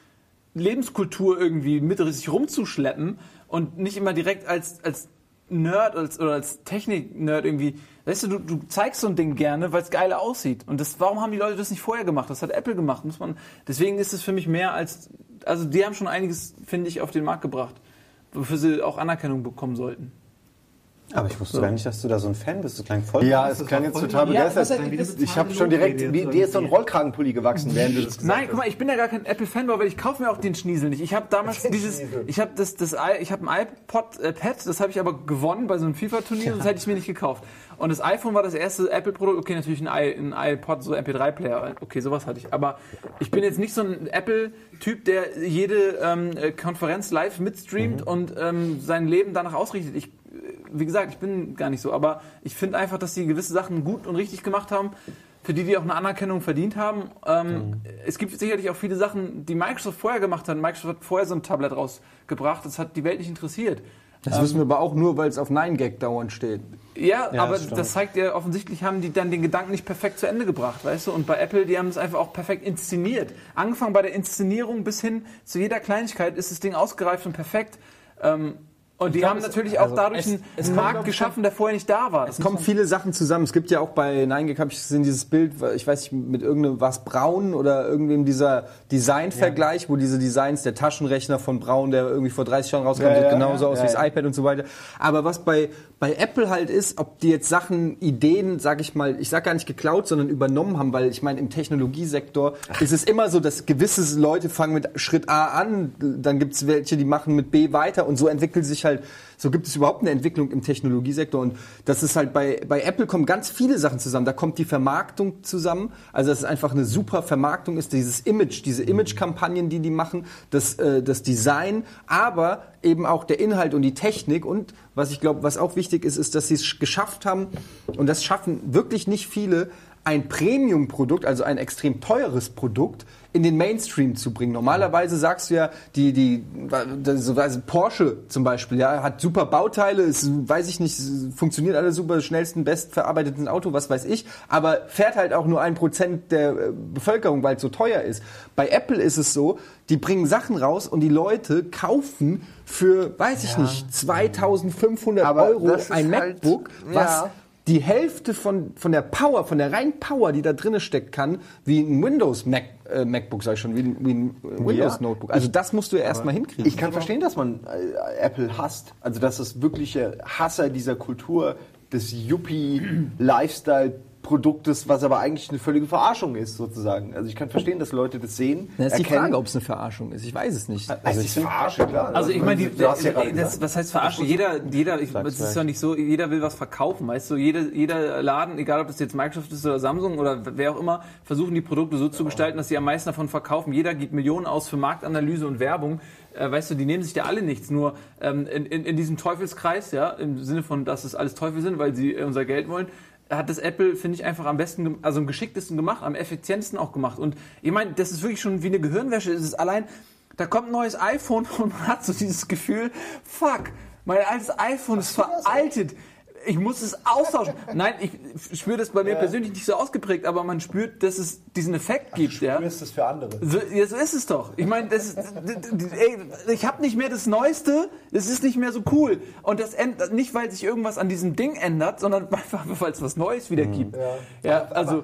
Lebenskultur irgendwie mit sich rumzuschleppen und nicht immer direkt als, als Nerd als, oder als Technik-Nerd irgendwie. Weißt du, du, du zeigst so ein Ding gerne, weil es geil aussieht. Und das, warum haben die Leute das nicht vorher gemacht? Das hat Apple gemacht. Muss man, deswegen ist es für mich mehr als. Also, die haben schon einiges, finde ich, auf den Markt gebracht, wofür sie auch Anerkennung bekommen sollten. Aber ich wusste gar nicht, dass du da so ein Fan bist. Du klang voll. Ja, es klang jetzt total Ja, begeistert. das ich habe schon direkt, wie, dir ist so ein Rollkragenpulli gewachsen, während du das gesagt Nein, guck mal, ich bin ja gar kein Apple-Fanboy, weil ich kaufe mir auch den Schniesel nicht. Ich habe damals dieses, ich habe das, das, i- ich habe ein iPod äh, Pad, das habe ich aber gewonnen bei so einem FIFA-Turnier, sonst hätte ich es mir nicht gekauft. Und das iPhone war das erste Apple-Produkt. Okay, natürlich ein, iPod, so MP3-Player. Okay, sowas hatte ich. Aber ich bin jetzt nicht so ein Apple-Typ, der jede ähm, äh, Konferenz live mitstreamt und ähm, sein Leben danach ausrichtet. Ich, wie gesagt, ich bin gar nicht so. Aber ich finde einfach, dass sie gewisse Sachen gut und richtig gemacht haben für die, die auch eine Anerkennung verdient haben. Ähm, Es gibt sicherlich auch viele Sachen, die Microsoft vorher gemacht hat. Microsoft hat vorher so ein Tablet rausgebracht, das hat die Welt nicht interessiert. Das wissen wir aber auch nur, weil es auf 9gag dauernd steht. Ja, Ja, aber das das, zeigt ja, offensichtlich haben die dann den Gedanken nicht perfekt zu Ende gebracht, weißt du? Und bei Apple, die haben es einfach auch perfekt inszeniert. Angefangen bei der Inszenierung bis hin zu jeder Kleinigkeit ist das Ding ausgereift und perfekt. Ähm, und die glaub, haben natürlich also auch dadurch es- einen, es kommt, Markt ich, geschaffen, der vorher nicht da war. Es kommen viele Sachen zusammen. Es gibt ja auch bei 9gag, habe ich gesehen, dieses Bild, ich weiß nicht, mit irgendeinem, was Braun oder irgendwem dieser Design-Vergleich, wo diese Designs, der Taschenrechner von Braun, der irgendwie vor 30 Jahren rauskam, Ja, sieht ja, genauso ja, aus ja, wie das ja. iPad und so weiter. Aber was bei, bei Apple halt ist, ob die jetzt Sachen, Ideen, sag ich mal, ich sag gar nicht geklaut, sondern übernommen haben, weil ich meine, im Technologiesektor ist es immer so, dass gewisse Leute fangen mit Schritt A an, dann gibt es welche, die machen mit B weiter und so entwickelt sich halt halt, so gibt es überhaupt eine Entwicklung im Technologiesektor und das ist halt bei, bei Apple kommen ganz viele Sachen zusammen. Da kommt die Vermarktung zusammen, also dass es einfach eine super Vermarktung ist, dieses Image, diese Image-Kampagnen, die die machen, das, äh, das Design, aber eben auch der Inhalt und die Technik und was ich glaube, was auch wichtig ist, ist, dass sie es geschafft haben und das schaffen wirklich nicht viele, ein Premium-Produkt, also ein extrem teures Produkt, in den Mainstream zu bringen. Normalerweise sagst du ja, die, die, so, also Porsche zum Beispiel, ja, hat super Bauteile, ist, weiß ich nicht, funktioniert alles super, schnellsten, bestverarbeiteten Auto, was weiß ich, aber fährt halt auch nur ein Prozent der äh, Bevölkerung, weil es so teuer ist. Bei Apple ist es so, die bringen Sachen raus und die Leute kaufen für, weiß ich nicht, 2500 Aber Euro ein halt- MacBook, was ja. Die Hälfte von, von der Power, von der reinen Power, die da drin steckt, kann, wie ein Windows Mac, äh, MacBook, sag ich schon, wie ein, wie ein Windows Ja. Notebook. Also das musst du ja erstmal hinkriegen. Ich kann verstehen, dass man äh, Apple hasst. Also, dass es wirkliche Hasser dieser Kultur des Yuppie-Lifestyle-Produktes, was aber eigentlich eine völlige Verarschung ist, sozusagen. Also, ich kann verstehen, dass Leute das sehen. das ist die. Frage, ob es eine Verarschung ist. Ich weiß es nicht. Also, ich verarsche, klar. Also ich meine, die- gerade das, gesagt. was heißt verarschen? Jeder, jeder, ich, es ist ja nicht so, jeder will was verkaufen, weißt du? Jeder, jeder Laden, egal ob das jetzt Microsoft ist oder Samsung oder wer auch immer, versuchen die Produkte so zu gestalten, dass sie am meisten davon verkaufen. Jeder gibt Millionen aus für Marktanalyse und Werbung. Äh, weißt du, die nehmen sich da alle nichts. Nur ähm, in, in, in diesem Teufelskreis, ja, im Sinne von, dass es alles Teufel sind, weil sie äh, unser Geld wollen, hat das Apple, finde ich, einfach am besten, also am geschicktesten gemacht, am effizientesten auch gemacht. Und ich meine, das ist wirklich schon wie eine Gehirnwäsche. Es ist allein, da kommt ein neues iPhone und man hat so dieses Gefühl, fuck, mein altes iPhone ist veraltet. Ich muss es austauschen. Nein, ich spüre das bei mir persönlich nicht so ausgeprägt, aber man spürt, dass es diesen Effekt gibt. Ja? ist das für andere. So, ja, so ist es doch. Ich meine, das ist, ey, ich habe nicht mehr das Neueste, es ist nicht mehr so cool. Und das ändert nicht, weil sich irgendwas an diesem Ding ändert, sondern einfach, weil es was Neues wieder gibt. Ja, also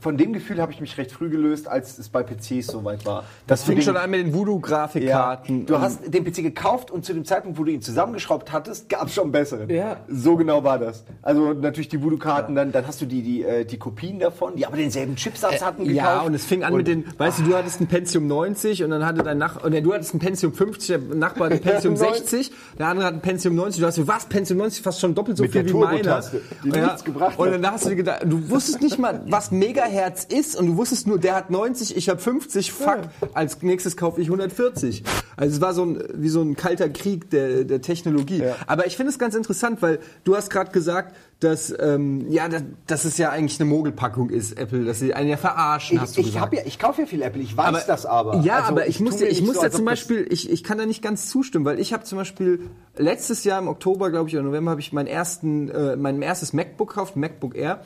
Von dem Gefühl habe ich mich recht früh gelöst, als es bei PCs soweit war. Das fing schon an mit den Voodoo-Grafikkarten. Du hast den PC gekauft und zu dem Zeitpunkt, wo du ihn zusammengeschraubt hattest, gab es schon einen besseren. Ja. So genau war das. Also natürlich die Voodoo-Karten, dann, dann hast du die, die, äh, die Kopien davon, die aber denselben Chipsatz hatten gekauft. Ja, und es fing an mit den, weißt du, du hattest ein Pentium 90 und dann hatte dein Nach oder du hattest ein Pentium 50, der Nachbar hat ein Pentium 60, der andere hat ein Pentium 90, du hast so, was, Pentium 90, fast schon doppelt so Mit viel wie meiner. Die nichts gebracht Und dann hast du dir gedacht, du wusstest nicht mal, was Megahertz ist und du wusstest nur, der hat 90, ich habe 50, fuck, als nächstes kaufe ich 140. Also es war so ein, wie so ein kalter Krieg der, der Technologie. Aber ich finde es ganz interessant, weil du hast gerade gesagt, dass, ähm, ja, dass, dass es ja eigentlich eine Mogelpackung ist, Apple, dass sie einen ja verarschen, hast Ich, du ich, gesagt. ja, ich kaufe ja viel Apple, ich weiß das aber. Ja, Also, aber ich, muss, tu dir- mir ich muss so, als zum Beispiel, ich, ich kann da nicht ganz zustimmen, weil ich habe zum Beispiel letztes Jahr im Oktober, glaube ich, oder November, habe ich meinen ersten, äh, mein erstes MacBook gekauft, MacBook Air.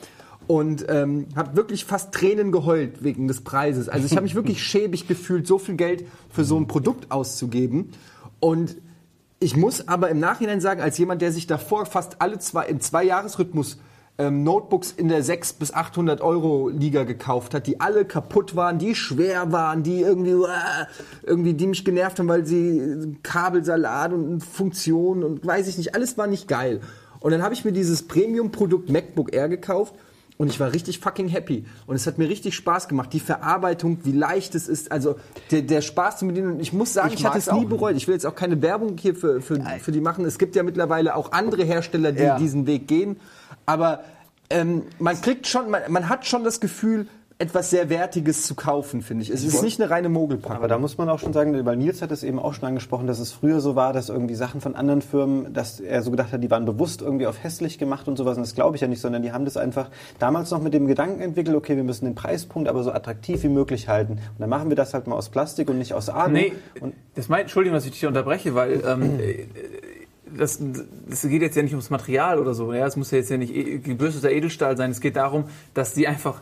Und ähm, habe wirklich fast Tränen geheult wegen des Preises. Also ich habe mich wirklich schäbig gefühlt, so viel Geld für so ein Produkt auszugeben. Und ich muss aber im Nachhinein sagen, als jemand, der sich davor fast alle zwei, im Zwei-Jahres-Rhythmus ähm, Notebooks in der 600 bis 800 Euro Liga gekauft hat, die alle kaputt waren, die schwer waren, die irgendwie, äh, irgendwie, die mich genervt haben, weil sie Kabelsalat und Funktionen und weiß ich nicht, alles war nicht geil. Und dann habe ich mir dieses Premium-Produkt MacBook Air gekauft und ich war richtig fucking happy. Und es hat mir richtig Spaß gemacht. Die Verarbeitung, wie leicht es ist, also der, der Spaß zu bedienen. Und ich muss sagen, Ich ich, hatte es nie bereut. Ich will jetzt auch keine Werbung hier für, für, für die machen. Es gibt ja mittlerweile auch andere Hersteller, die Ja. diesen Weg gehen. Aber ähm, man kriegt schon, man, man hat schon das Gefühl, etwas sehr Wertiges zu kaufen, finde ich. Es ist nicht eine reine Mogelpackung. Aber da muss man auch schon sagen, weil Nils hat es eben auch schon angesprochen, dass es früher so war, dass irgendwie Sachen von anderen Firmen, dass er so gedacht hat, die waren bewusst irgendwie auf hässlich gemacht und sowas. Und das glaube ich ja nicht, sondern die haben das einfach damals noch mit dem Gedanken entwickelt, okay, wir müssen den Preispunkt aber so attraktiv wie möglich halten. Und dann machen wir das halt mal aus Plastik und nicht aus Alu. Nee, Und das meint, Entschuldigung, dass ich dich unterbreche, weil ähm, äh, das, das geht jetzt ja nicht ums Material oder so. Ja, es muss ja jetzt ja nicht e- gebürsteter Edelstahl sein. Es geht darum, dass die einfach,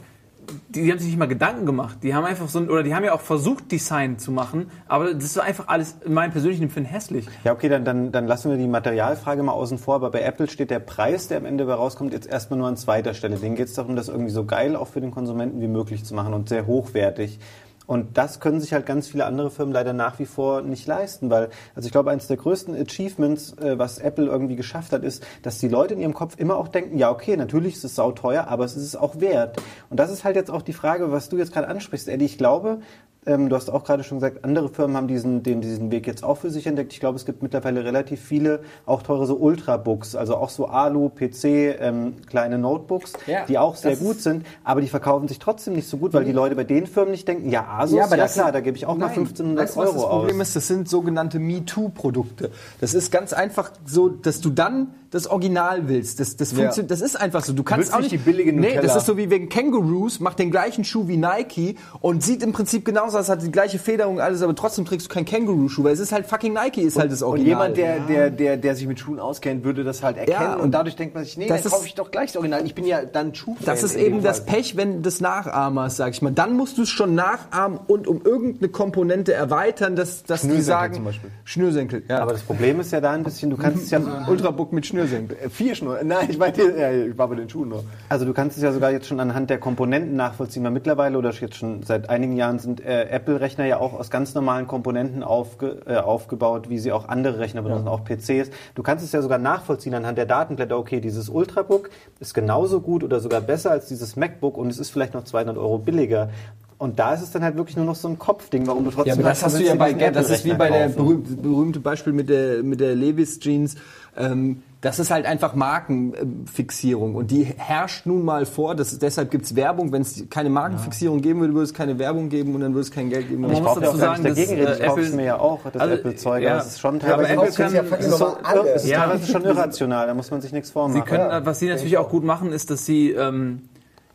die, die haben sich nicht mal Gedanken gemacht. Die haben einfach so, ein- oder die haben ja auch versucht, Design zu machen, aber das ist einfach alles in meinem persönlichen Empfinden hässlich. Ja, okay, dann, dann, dann lassen wir die Materialfrage mal außen vor. Aber bei Apple steht der Preis, der am Ende dabei rauskommt, jetzt erstmal nur an zweiter Stelle. Denen geht es darum, das irgendwie so geil auch für den Konsumenten wie möglich zu machen und sehr hochwertig. Und das können sich halt ganz viele andere Firmen leider nach wie vor nicht leisten, weil, also ich glaube, eines der größten Achievements, äh, was Apple irgendwie geschafft hat, ist, dass die Leute in ihrem Kopf immer auch denken, ja, okay, natürlich ist es sauteuer, aber es ist es auch wert. Und das ist halt jetzt auch die Frage, was du jetzt gerade ansprichst, Eddie. Ich glaube, Ähm, du hast auch gerade schon gesagt, andere Firmen haben diesen, den, diesen Weg jetzt auch für sich entdeckt. Ich glaube, es gibt mittlerweile relativ viele, auch teure so Ultrabooks, also auch so Alu, PC, ähm, kleine Notebooks, Ja, die auch sehr gut sind, aber die verkaufen sich trotzdem nicht so gut, weil die Leute bei den Firmen nicht denken, ja, Asus, ja, das klar, sind- da gebe ich auch mal Nein. 1500 weißt Euro das Problem aus. ist, das sind sogenannte MeToo-Produkte. Das ist ganz einfach so, dass du dann das Original willst. Das, das, funktioniert, das ist einfach so. Du kannst willst auch nicht die billige Nee, das Nutella. ist so wie wegen Kangaroos, macht den gleichen Schuh wie Nike und sieht im Prinzip genauso aus, hat die gleiche Federung, alles, aber trotzdem trägst du keinen Kangaroo-Schuh, weil es ist halt fucking Nike, ist halt das Und Original. jemand, der, der, der, der sich mit Schuhen auskennt, würde das halt erkennen Ja, und, und dadurch denkt man sich, nee, das dann ist- kaufe ich doch gleich das Original. Ich bin ja dann Schuhfan. Das ist eben das. Pech, wenn des Nachahmers, sag ich mal. Dann musst du es schon nachahmen und um irgendeine Komponente erweitern, dass, dass die sagen. zum Beispiel. Schnürsenkel, ja. Aber das Problem ist ja da ein bisschen, du kannst es ja, Ultrabook mit Schnürsenkel. Äh, Vier Schnur. Nein, ich meinte, ja, ich war bei den Schuhen nur. Also du kannst es ja sogar jetzt schon anhand der Komponenten nachvollziehen, weil mittlerweile oder jetzt schon seit einigen Jahren sind äh, Apple-Rechner ja auch aus ganz normalen Komponenten aufge, äh, aufgebaut, wie sie auch andere Rechner benutzen, auch PCs. Du kannst es ja sogar nachvollziehen anhand der Datenblätter, okay, dieses Ultrabook ist genauso gut oder sogar besser als dieses MacBook und es ist vielleicht noch 200 Euro billiger. Und da ist es dann halt wirklich nur noch so ein Kopfding, warum du trotzdem... Ja, aber das hast du ja bei, diesen das ist wie bei Apple-Rechner der kaufen. berühmte, berühmte Beispiel mit der, mit der Levis Jeans. Ähm, das ist halt einfach Markenfixierung und die herrscht nun mal vor. Das, deshalb gibt's Werbung. Wenn es keine Markenfixierung geben würde, würde es keine Werbung geben und dann würde es kein Geld geben. Man Ich muss brauche ja auch dazu gar nicht sagen, dagegen reden. Ich äh, es Apple- mir ja auch, das Also, Apple-Zeug. ja. aber es ist schon Ja, aber teilweise Apple kann- ja es ist, so, alles. Ja. teilweise schon irrational, da muss man sich nichts Sie vormachen. können, was Sie natürlich auch gut machen, ist, dass Sie ähm,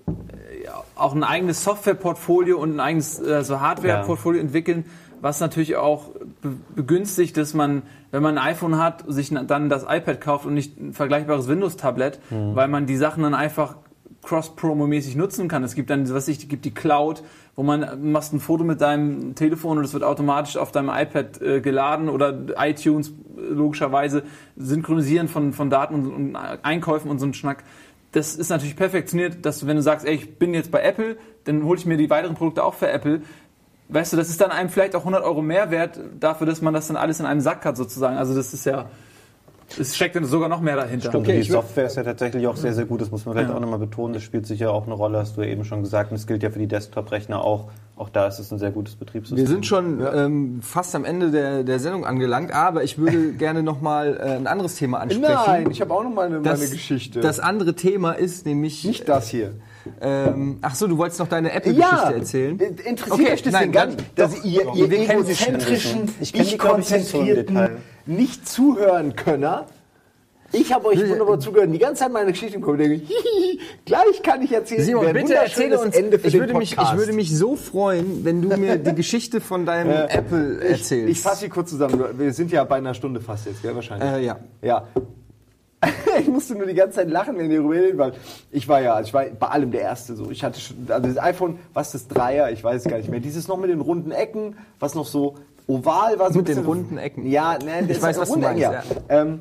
ja, auch ein eigenes Softwareportfolio und ein eigenes äh, so Hardwareportfolio entwickeln, was natürlich auch be begünstigt, dass man, wenn man ein iPhone hat, sich dann das iPad kauft und nicht ein vergleichbares Windows-Tablet, weil man die Sachen dann einfach cross-promo-mäßig nutzen kann. Es gibt dann, was ich, gibt die Cloud, wo man äh, machst ein Foto mit deinem Telefon und es wird automatisch auf deinem iPad äh, geladen oder iTunes äh, logischerweise synchronisieren von, von Daten und, und Einkäufen und so ein Schnack. Das ist natürlich perfektioniert, dass du, wenn du sagst, ey, ich bin jetzt bei Apple, dann hole ich mir die weiteren Produkte auch für Apple. Weißt du, das ist dann einem vielleicht auch 100 Euro mehr wert dafür, dass man das dann alles in einem Sack hat sozusagen. Also das ist ja, es steckt dann sogar noch mehr dahinter. Stimmt, Okay, die Software ist ja tatsächlich auch sehr, sehr gut. Das muss man vielleicht Ja. auch nochmal betonen. Das spielt sicher auch eine Rolle, hast du ja eben schon gesagt. Und das gilt ja für die Desktop-Rechner auch. Auch da ist es ein sehr gutes Betriebssystem. Wir sind schon ähm, fast am Ende der, der Sendung angelangt, aber ich würde gerne noch mal äh, ein anderes Thema ansprechen. Nein, ich habe auch noch meine, das, meine Geschichte. Das andere Thema ist nämlich nicht das hier. Ähm, ach so, du wolltest noch deine Apple-Geschichte erzählen? Interessiert Okay, euch das nein, denn gar nicht, dass doch, ihr, doch. ihr Wir kennen sie egozentrischen, Ich die, glaub ich, nicht so nicht zuhören Könner? Ich habe euch wunderbar zugehört, die ganze Zeit meine Geschichte im Kopf. denke, hihihi, gleich kann ich erzählen. Simon, bitte erzähle uns. Ende für ich, den würde mich, ich würde mich so freuen, wenn du mir die Geschichte von deinem Apple erzählst. Ich fasse sie kurz zusammen. Wir sind ja bei einer Stunde fast jetzt, gell, wahrscheinlich. Äh, ja. Ja. ich musste nur die ganze Zeit lachen, wenn ihr darüber redet, weil ich war ja, also ich war bei allem der Erste so. Ich hatte schon, also das iPhone, was das Dreier, ich weiß es gar nicht mehr. Dieses noch mit den runden Ecken, was noch so oval war. So Mit den runden Ecken. Ja, ne, das Ich weiß, was du meinst, ja. Ähm,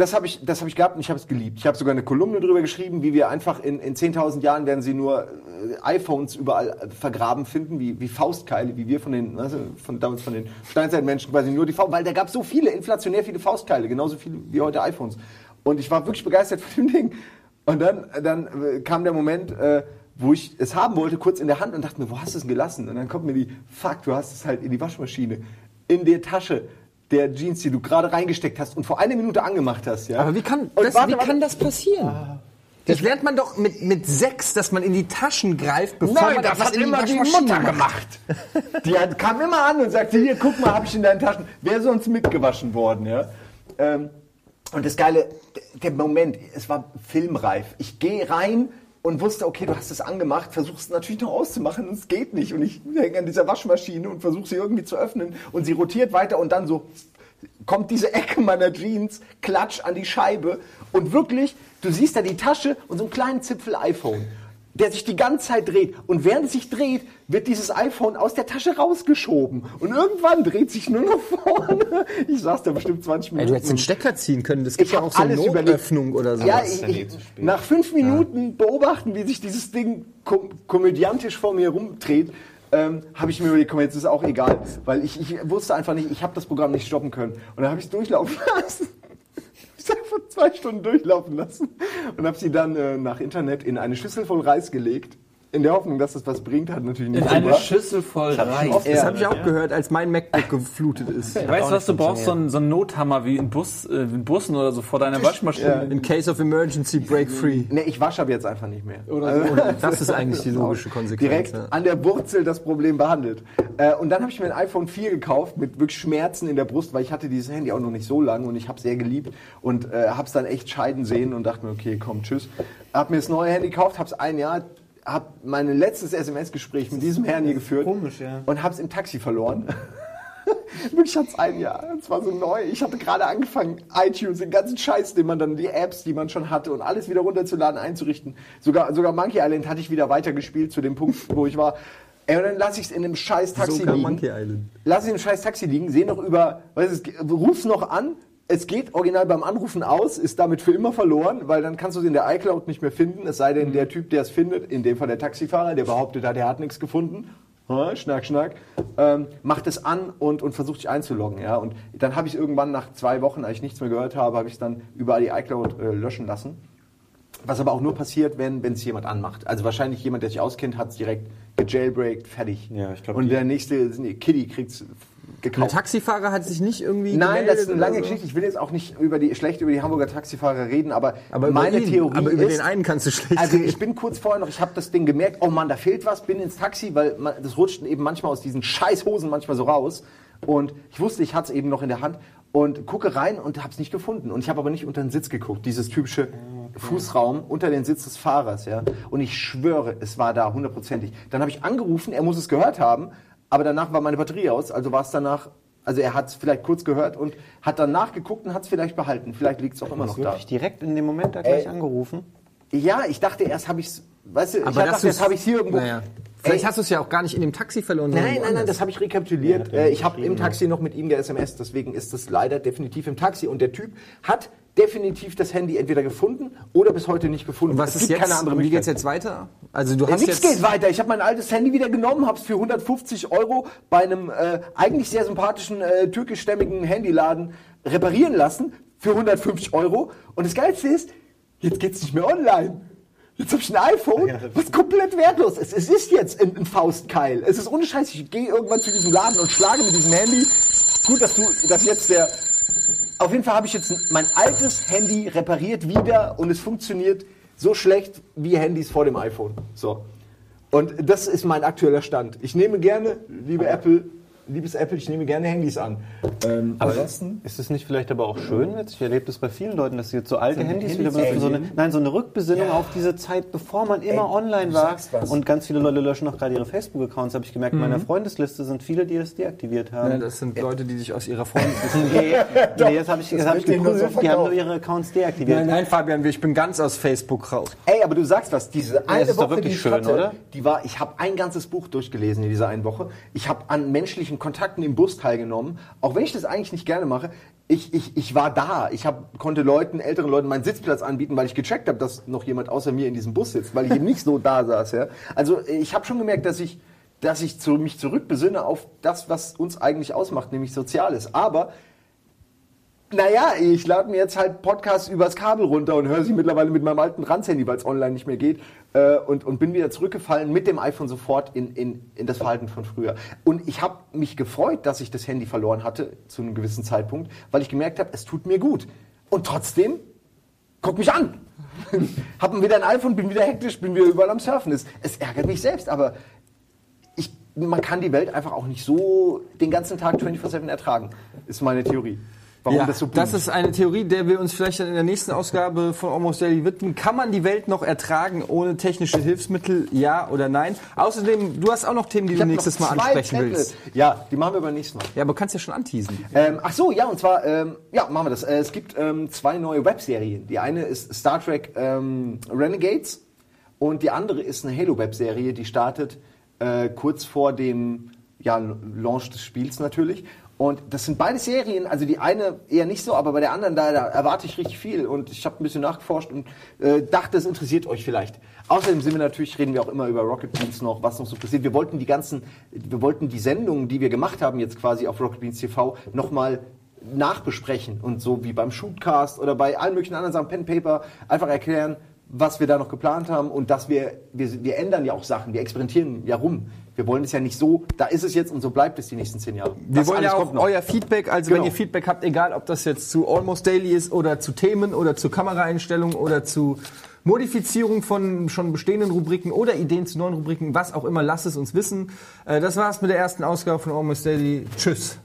das habe ich, das hab ich gehabt und ich habe es geliebt. Ich habe sogar eine Kolumne darüber geschrieben, wie wir einfach in, in 10.000 Jahren werden sie nur äh, iPhones überall äh, vergraben finden, wie, wie Faustkeile, wie wir von den, also von, damals von den Steinzeitmenschen quasi nur die Faust, weil da gab es so viele, inflationär viele Faustkeile, genauso viele wie heute iPhones. Und ich war wirklich begeistert von dem Ding. Und dann, dann äh, kam der Moment, äh, wo ich es haben wollte, kurz in der Hand und dachte mir, wo hast du es denn gelassen? Und dann kommt mir die, fuck, du hast es halt in die Waschmaschine, in der Tasche der Jeans, die du gerade reingesteckt hast und vor einer Minute angemacht hast. Ja? Aber wie kann das, warte, wie warte. kann das passieren? Das lernt man doch mit, mit sechs, dass man in die Taschen greift, bevor Nein, man das hat in immer die Mutter macht. gemacht. Die hat, kam immer an und sagte, hier, guck mal, habe ich in deinen Taschen. Wäre sonst mitgewaschen worden, ja. Ähm, und das Geile, der Moment, es war filmreif. Ich gehe rein und wusste, okay, du hast es angemacht, versuchst es natürlich noch auszumachen und es geht nicht. Und ich hänge an dieser Waschmaschine und versuche sie irgendwie zu öffnen und sie rotiert weiter und dann so kommt diese Ecke meiner Jeans, klatsch an die Scheibe und wirklich, du siehst da die Tasche und so einen kleinen Zipfel iPhone, der sich die ganze Zeit dreht. Und während es sich dreht, wird dieses iPhone aus der Tasche rausgeschoben. Und irgendwann dreht sich nur noch vorne. Ich saß da bestimmt 20 Ey, Minuten. du hättest den Stecker ziehen können. Das gibt Ich ja auch so eine. Notöffnung oder so. Ja, ich, ich, nach fünf Minuten beobachten, wie sich dieses Ding kom komödiantisch vor mir rumdreht, ähm, habe ich mir überlegt, komm, jetzt ist auch egal, weil ich, ich wusste einfach nicht, ich habe das Programm nicht stoppen können. Und dann habe ich es durchlaufen lassen. Ich einfach zwei Stunden durchlaufen lassen und habe sie dann äh, nach Internet in eine Schüssel voll Reis gelegt in der Hoffnung, dass das was bringt, hat natürlich nicht In eine. Schüssel voll Reis. Das Ja. habe ich auch gehört, als mein MacBook geflutet ist. Weißt du was, du brauchst so einen, so einen Nothammer wie in, Bus, äh, in Bussen oder so vor deiner Waschmaschine. In case of emergency, break free. Nee, ich wasche ab jetzt einfach nicht mehr. Das ist eigentlich die logische Konsequenz. direkt ja. an der Wurzel das Problem behandelt. Äh, und dann habe ich mir ein iPhone 4 gekauft mit wirklich Schmerzen in der Brust, weil ich hatte dieses Handy auch noch nicht so lange und ich habe sehr geliebt und äh, habe es dann echt scheiden sehen und dachte mir, okay, komm, tschüss. Hab mir das neue Handy gekauft, habe es ein Jahr, habe mein letztes SMS-Gespräch mit diesem Herrn hier geführt komisch, ja. und habe es im Taxi verloren. Wirklich hat es ein Jahr. Es war so neu. Ich hatte gerade angefangen, iTunes, den ganzen Scheiß, den man dann, die Apps, die man schon hatte und alles wieder runterzuladen, einzurichten. Sogar, sogar Monkey Island hatte ich wieder weitergespielt zu dem Punkt, wo ich war. Ey, und dann lasse ich es in einem scheiß Taxi liegen. Monkey Island. Lass ich im scheiß Taxi liegen, sehe noch über, weißt du, ruf's noch an. Es geht original beim Anrufen aus, ist damit für immer verloren, weil dann kannst du es in der iCloud nicht mehr finden. Es sei denn, der Typ, der es findet, in dem Fall der Taxifahrer, der behauptet hat, er hat nichts gefunden, ja, schnack, schnack, ähm, macht es an und, und versucht sich einzuloggen. Ja? Und dann habe ich irgendwann nach zwei Wochen, als ich nichts mehr gehört habe, habe ich es dann überall die iCloud äh, löschen lassen. Was aber auch nur passiert, wenn es jemand anmacht. Also wahrscheinlich jemand, der sich auskennt, hat es direkt gejailbreakt, fertig. Ja, ich glaub, Und der nächste Kitty kriegt es Der gekauft. Taxifahrer hat sich nicht irgendwie. Nein, das ist eine lange so? Geschichte. Ich will jetzt auch nicht über die, schlecht über die Hamburger Taxifahrer reden, aber, Aber meine ihn, Theorie aber über ist, den einen kannst du schlecht also ich bin kurz vorher noch, ich habe das Ding gemerkt, oh Mann, da fehlt was, bin ins Taxi, weil man, das rutscht eben manchmal aus diesen scheiß Hosen manchmal so raus und ich wusste, ich hatte es eben noch in der Hand und gucke rein und habe es nicht gefunden und ich habe aber nicht unter den Sitz geguckt, dieses typische Fußraum unter den Sitz des Fahrers, ja. Und ich schwöre, es war da hundertprozentig. Dann habe ich angerufen, er muss es gehört haben, aber danach war meine Batterie aus, also war es danach also er hat es vielleicht kurz gehört und hat dann nachgeguckt und hat es vielleicht behalten. Vielleicht liegt es auch immer noch da. Direkt in dem Moment da gleich Ey. angerufen. Ja, ich dachte erst habe ich es, weißt du, ich Aber dachte, das jetzt habe ich es hier irgendwo. Naja. Vielleicht Ey. hast du es ja auch gar nicht in dem Taxi verloren. Nein, nein, nein, das habe ich rekapituliert. Ja, Äh, ich habe im Taxi noch mit ihm der SMS, deswegen ist das leider definitiv im Taxi. Und der Typ hat definitiv das Handy entweder gefunden oder bis heute nicht gefunden. Und was es ist gibt jetzt? keine andere wie geht's jetzt weiter? Also du Äh, hast Nichts jetzt. geht weiter. Ich habe mein altes Handy wieder genommen, habe es für 150 Euro bei einem äh, eigentlich sehr sympathischen äh, türkischstämmigen Handyladen reparieren lassen für 150 Euro. Und das Geilste ist, jetzt geht's nicht mehr online. Jetzt habe ich ein iPhone, was komplett wertlos ist. Es ist jetzt ein, ein Faustkeil. Es ist ohne Scheiß. Ich gehe irgendwann zu diesem Laden und schlage mit diesem Handy. Gut, dass du, dass jetzt der. Auf jeden Fall habe ich jetzt mein altes Handy repariert wieder und es funktioniert so schlecht wie Handys vor dem iPhone. So. Und das ist mein aktueller Stand. Ich nehme gerne, liebe Apple, liebes Apple, ich nehme gerne Handys an. Ähm, ansonsten. Ist es nicht vielleicht aber auch schön jetzt? Ich erlebe das bei vielen Leuten, dass sie jetzt so alte Handys wieder Handys benutzen. So eine, nein, so eine Rückbesinnung auf diese Zeit, bevor man immer online du war. Und ganz viele Leute löschen auch gerade ihre Facebook-Accounts, habe ich gemerkt. In meiner Freundesliste sind viele, die das deaktiviert haben. Ja, das sind Leute, die sich aus ihrer Freundesliste. nee, nee, jetzt habe ich, jetzt hab ich nur so geprüft, die haben nur ihre Accounts deaktiviert. nein, nein, Fabian, ich bin ganz aus Facebook raus. Ey, aber du sagst was, diese eine ist doch Woche, wirklich die ich schön, hatte, oder? die war, ich habe ein ganzes Buch durchgelesen in dieser einen Woche. Ich habe an menschlichen Kontakten im Bus teilgenommen, auch wenn ich das eigentlich nicht gerne mache. Ich, ich, ich war da. Ich hab, konnte Leuten, älteren Leuten meinen Sitzplatz anbieten, weil ich gecheckt habe, dass noch jemand außer mir in diesem Bus sitzt, weil ich eben nicht so da saß. Ja? Also ich habe schon gemerkt, dass ich, dass ich zu, mich zurückbesinne auf das, was uns eigentlich ausmacht, nämlich Soziales. Aber naja, ich lade mir jetzt halt Podcasts übers Kabel runter und höre sie mittlerweile mit meinem alten Ranz-Handy, weil es online nicht mehr geht. Äh, und, und bin wieder zurückgefallen mit dem iPhone sofort in, in, in das Verhalten von früher. Und ich habe mich gefreut, dass ich das Handy verloren hatte zu einem gewissen Zeitpunkt, weil ich gemerkt habe, es tut mir gut. Und trotzdem, guck mich an. hab wieder ein iPhone, bin wieder hektisch, bin wieder überall am Surfen. Es, es ärgert mich selbst, aber ich, man kann die Welt einfach auch nicht so den ganzen Tag 24-7 ertragen, ist meine Theorie. Warum ja, das so das boomt. ist eine Theorie, der wir uns vielleicht dann in der nächsten Ausgabe von Almost Daily widmen. Kann man die Welt noch ertragen ohne technische Hilfsmittel? Ja oder nein? Außerdem, du hast auch noch Themen, die Ich du nächstes Mal ansprechen Tablet. willst. Ja, die machen wir beim nächsten Mal. Ja, aber du kannst ja schon anteasen. Ähm, ach so, ja, und zwar, ähm, ja, machen wir das. Äh, es gibt ähm, zwei neue Webserien. Die eine ist Star Trek ähm, Renegades und die andere ist eine Halo-Webserie, die startet äh, kurz vor dem ja, Launch des Spiels natürlich. Und das sind beide Serien, also die eine eher nicht so, aber bei der anderen, da, da erwarte ich richtig viel. Und ich habe ein bisschen nachgeforscht und äh, dachte, es interessiert euch vielleicht. Außerdem sind wir natürlich, reden wir auch immer über Rocket Beans noch, was noch so passiert. Wir wollten die ganzen, wir wollten die Sendungen, die wir gemacht haben jetzt quasi auf Rocket Beans TV, nochmal nachbesprechen und so wie beim Shootcast oder bei allen möglichen anderen Sachen, Pen Paper, einfach erklären, was wir da noch geplant haben und dass wir, wir, wir ändern ja auch Sachen, wir experimentieren ja rum. Wir wollen es ja nicht so, da ist es jetzt und so bleibt es die nächsten zehn Jahre. Wir Das wollen ja auch euer Feedback, also Genau. wenn ihr Feedback habt, egal ob das jetzt zu Almost Daily ist oder zu Themen oder zu Kameraeinstellungen oder zu Modifizierung von schon bestehenden Rubriken oder Ideen zu neuen Rubriken, was auch immer, lasst es uns wissen. Äh, Das war's mit der ersten Ausgabe von Almost Daily. Tschüss.